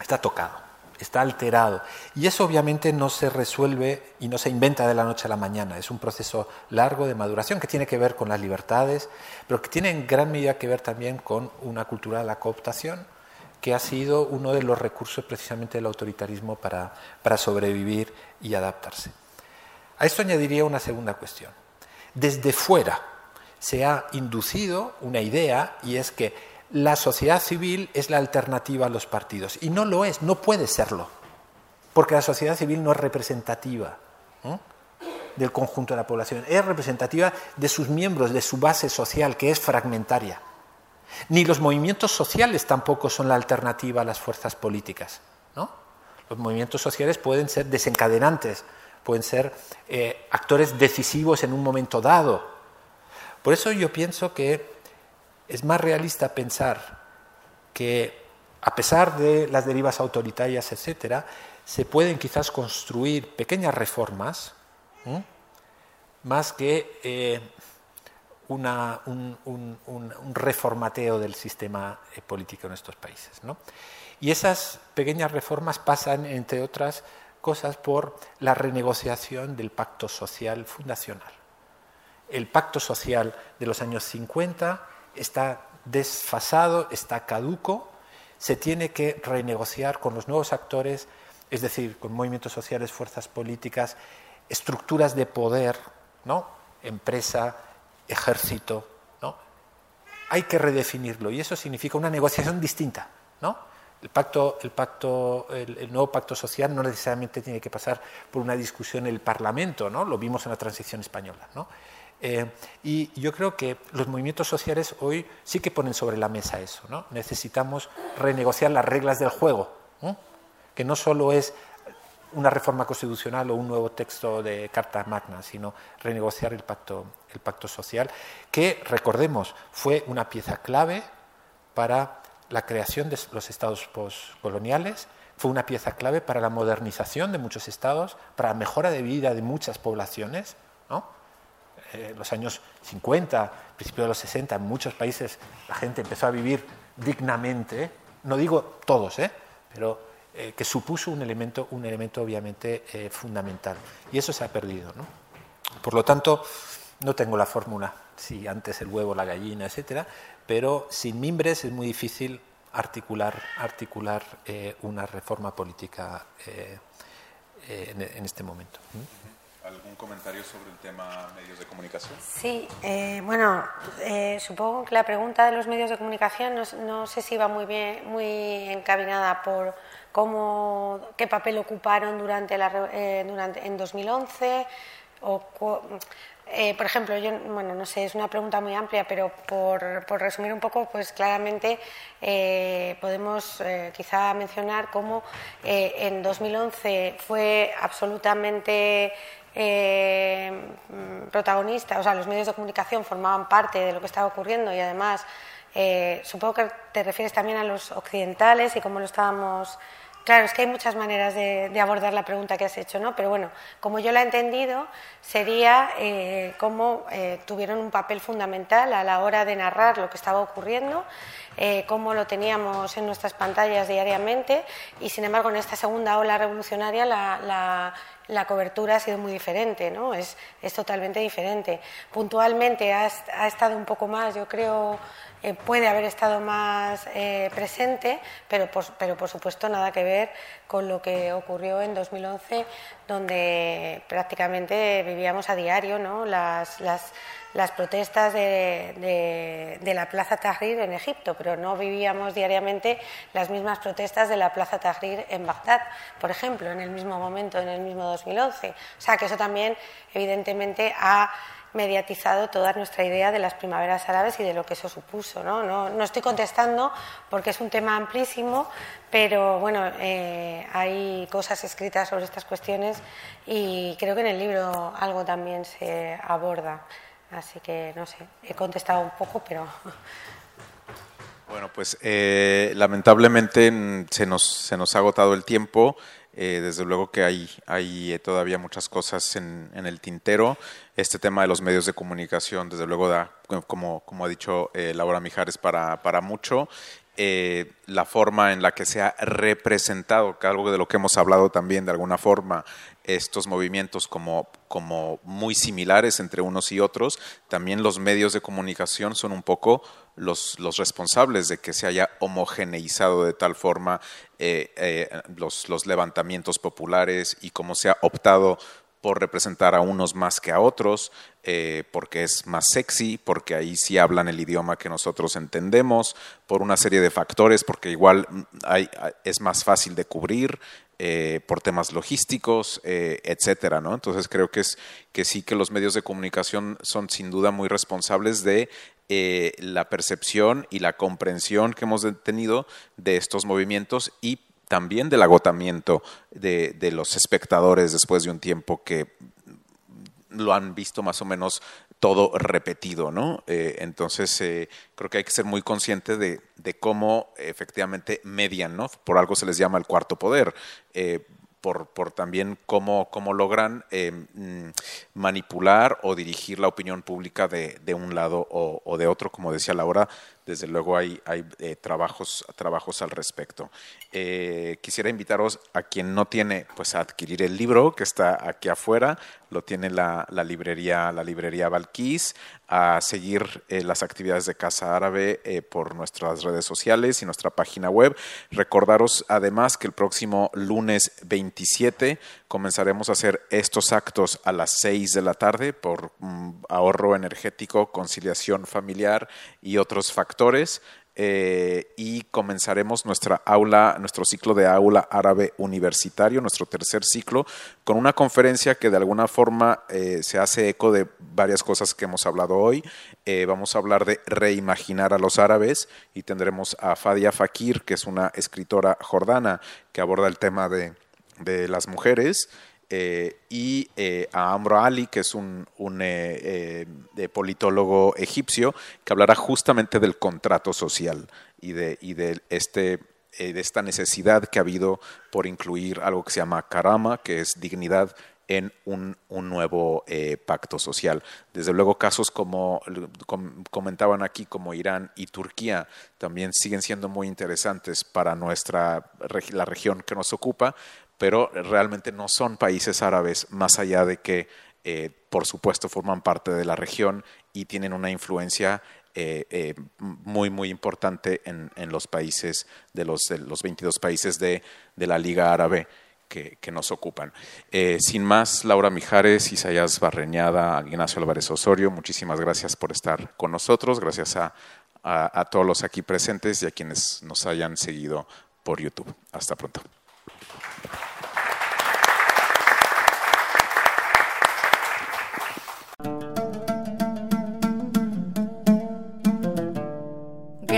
está tocado, está alterado. Y eso obviamente no se resuelve y no se inventa de la noche a la mañana. Es un proceso largo de maduración que tiene que ver con las libertades, pero que tiene en gran medida que ver también con una cultura de la cooptación que ha sido uno de los recursos precisamente del autoritarismo para, para sobrevivir y adaptarse. A esto añadiría una segunda cuestión. Desde fuera se ha inducido una idea y es que la sociedad civil es la alternativa a los partidos. Y no lo es, no puede serlo, porque la sociedad civil no es representativa del conjunto de la población, es representativa de sus miembros, de su base social, que es fragmentaria. Ni los movimientos sociales tampoco son la alternativa a las fuerzas políticas. ¿no? Los movimientos sociales pueden ser desencadenantes, pueden ser eh, actores decisivos en un momento dado. Por eso yo pienso que es más realista pensar que, a pesar de las derivas autoritarias, etcétera, se pueden quizás construir pequeñas reformas, más que eh, un, reformateo del sistema eh, político en estos países. Y esas pequeñas reformas pasan, entre otras cosas, por la renegociación del pacto social fundacional. El pacto social de los años 50 está desfasado, está caduco, se tiene que renegociar con los nuevos actores, es decir, con movimientos sociales, fuerzas políticas, estructuras de poder, ¿no? empresa, ejército, ¿no? Hay que redefinirlo y eso significa una negociación distinta, ¿no? El pacto, el pacto, el, nuevo pacto social no necesariamente tiene que pasar por una discusión en el Parlamento, ¿no? Lo vimos en la transición española, ¿no? Eh, y yo creo que los movimientos sociales hoy sí que ponen sobre la mesa eso, ¿no? Necesitamos renegociar las reglas del juego, que no solo es una reforma constitucional o un nuevo texto de Carta Magna, sino renegociar el pacto, el pacto social, que, recordemos, fue una pieza clave para la creación de los estados postcoloniales, fue una pieza clave para la modernización de muchos estados, para la mejora de vida de muchas poblaciones. ¿no? Eh, los años 50, principios de los 60, en muchos países la gente empezó a vivir dignamente, no digo todos, ¿eh? pero eh, que supuso un elemento, un elemento obviamente eh, fundamental. Y eso se ha perdido. ¿no? Por lo tanto, no tengo la fórmula, si antes el huevo, la gallina, etcétera, pero sin mimbres es muy difícil articular, articular eh, una reforma política en, en, este momento. ¿Algún comentario sobre el tema medios de comunicación? Sí, bueno, supongo que la pregunta de los medios de comunicación no, no, sé si va muy bien, muy encaminada por cómo, qué papel ocuparon durante, la, eh, durante en 2011 o eh, por ejemplo, yo, bueno, no sé, es una pregunta muy amplia, pero por, por resumir un poco, pues claramente eh, podemos quizá mencionar cómo en 2011 fue absolutamente protagonista, o sea, los medios de comunicación formaban parte de lo que estaba ocurriendo y además supongo que te refieres también a los occidentales y cómo lo estábamos Claro, es que hay muchas maneras de, abordar la pregunta que has hecho, ¿no? Pero bueno, como yo la he entendido, sería eh, cómo eh, tuvieron un papel fundamental a la hora de narrar lo que estaba ocurriendo, eh, cómo lo teníamos en nuestras pantallas diariamente y, sin embargo, en esta segunda ola revolucionaria la, cobertura ha sido muy diferente, ¿no? Es, totalmente diferente. Puntualmente ha estado un poco más, yo creo, eh, puede haber estado más eh, presente, pero por, pero por supuesto nada que ver con lo que ocurrió en 2011, donde prácticamente vivíamos a diario ¿no? las, las, las protestas de, de, la Plaza Tahrir en Egipto, pero no vivíamos diariamente las mismas protestas de la Plaza Tahrir en Bagdad, por ejemplo, en el mismo momento, en el mismo 2011. O sea que eso también, evidentemente, ha mediatizado toda nuestra idea de las primaveras árabes y de lo que eso supuso. No, no, estoy contestando porque es un tema amplísimo, pero bueno, eh, hay cosas escritas sobre estas cuestiones y creo que en el libro algo también se aborda. Así que no sé, he contestado un poco, pero Bueno, pues eh, lamentablemente se nos, se nos ha agotado el tiempo. Eh, desde luego que hay, hay eh, todavía muchas cosas en, el tintero. Este tema de los medios de comunicación, desde luego, da, como, como ha dicho Laura Mijares, para, para mucho. la forma en la que se ha representado, algo de lo que hemos hablado también de alguna forma, estos movimientos como, como muy similares entre unos y otros, también los medios de comunicación son un poco los, los responsables de que se haya homogeneizado de tal forma eh, eh, los, los levantamientos populares y cómo se ha optado por representar a unos más que a otros, eh, porque es más sexy, porque ahí sí hablan el idioma que nosotros entendemos, por una serie de factores, porque igual hay, es más fácil de cubrir, por temas logísticos, eh, etcétera, ¿no? Entonces creo que es que sí que los medios de comunicación son sin duda muy responsables de la percepción y la comprensión que hemos tenido de estos movimientos y también del agotamiento de, los espectadores después de un tiempo que lo han visto más o menos todo repetido, ¿no? Eh, entonces, eh, creo que hay que ser muy consciente de, cómo efectivamente median, ¿no? Por algo se les llama el cuarto poder. Eh, por, por, también cómo, cómo logran mm, manipular o dirigir la opinión pública de, de un lado o, o, de otro, como decía Laura, desde luego hay, hay eh, trabajos, trabajos al respecto. Eh, quisiera invitaros a quien no tiene, pues a adquirir el libro que está aquí afuera, lo tiene la, la librería, la librería a seguir eh, las actividades de Casa Árabe por nuestras redes sociales y nuestra página web. Recordaros además que el próximo lunes 27 comenzaremos a hacer estos actos a las 6 de la tarde por mm, ahorro energético, conciliación familiar y otros factores eh, y comenzaremos nuestra aula, nuestro ciclo de aula árabe universitario, nuestro tercer ciclo, con una conferencia que de alguna forma eh, se hace eco de varias cosas que hemos hablado hoy. Eh, vamos a hablar de reimaginar a los árabes y tendremos a Fadia Fakir, que es una escritora jordana que aborda el tema de, de las mujeres. Eh, y eh, a Amro Ali, que es un, eh, politólogo egipcio, que hablará justamente del contrato social y de, y de, este, de esta necesidad que ha habido por incluir algo que se llama karama, que es dignidad en un, un nuevo pacto social. Desde luego, casos como comentaban aquí, como Irán y Turquía, también siguen siendo muy interesantes para nuestra la región que nos ocupa, pero realmente no son países árabes, más allá de que, eh, por supuesto, forman parte de la región y tienen una influencia eh, eh, muy, muy importante en, los países, de los, de los 22 países de, la Liga Árabe. Que, nos ocupan. sin más, Laura Mijares, Isaías Barreñada, Ignacio Álvarez Osorio, muchísimas gracias por estar con nosotros, gracias a todos los aquí presentes y a quienes nos hayan seguido por YouTube. Hasta pronto.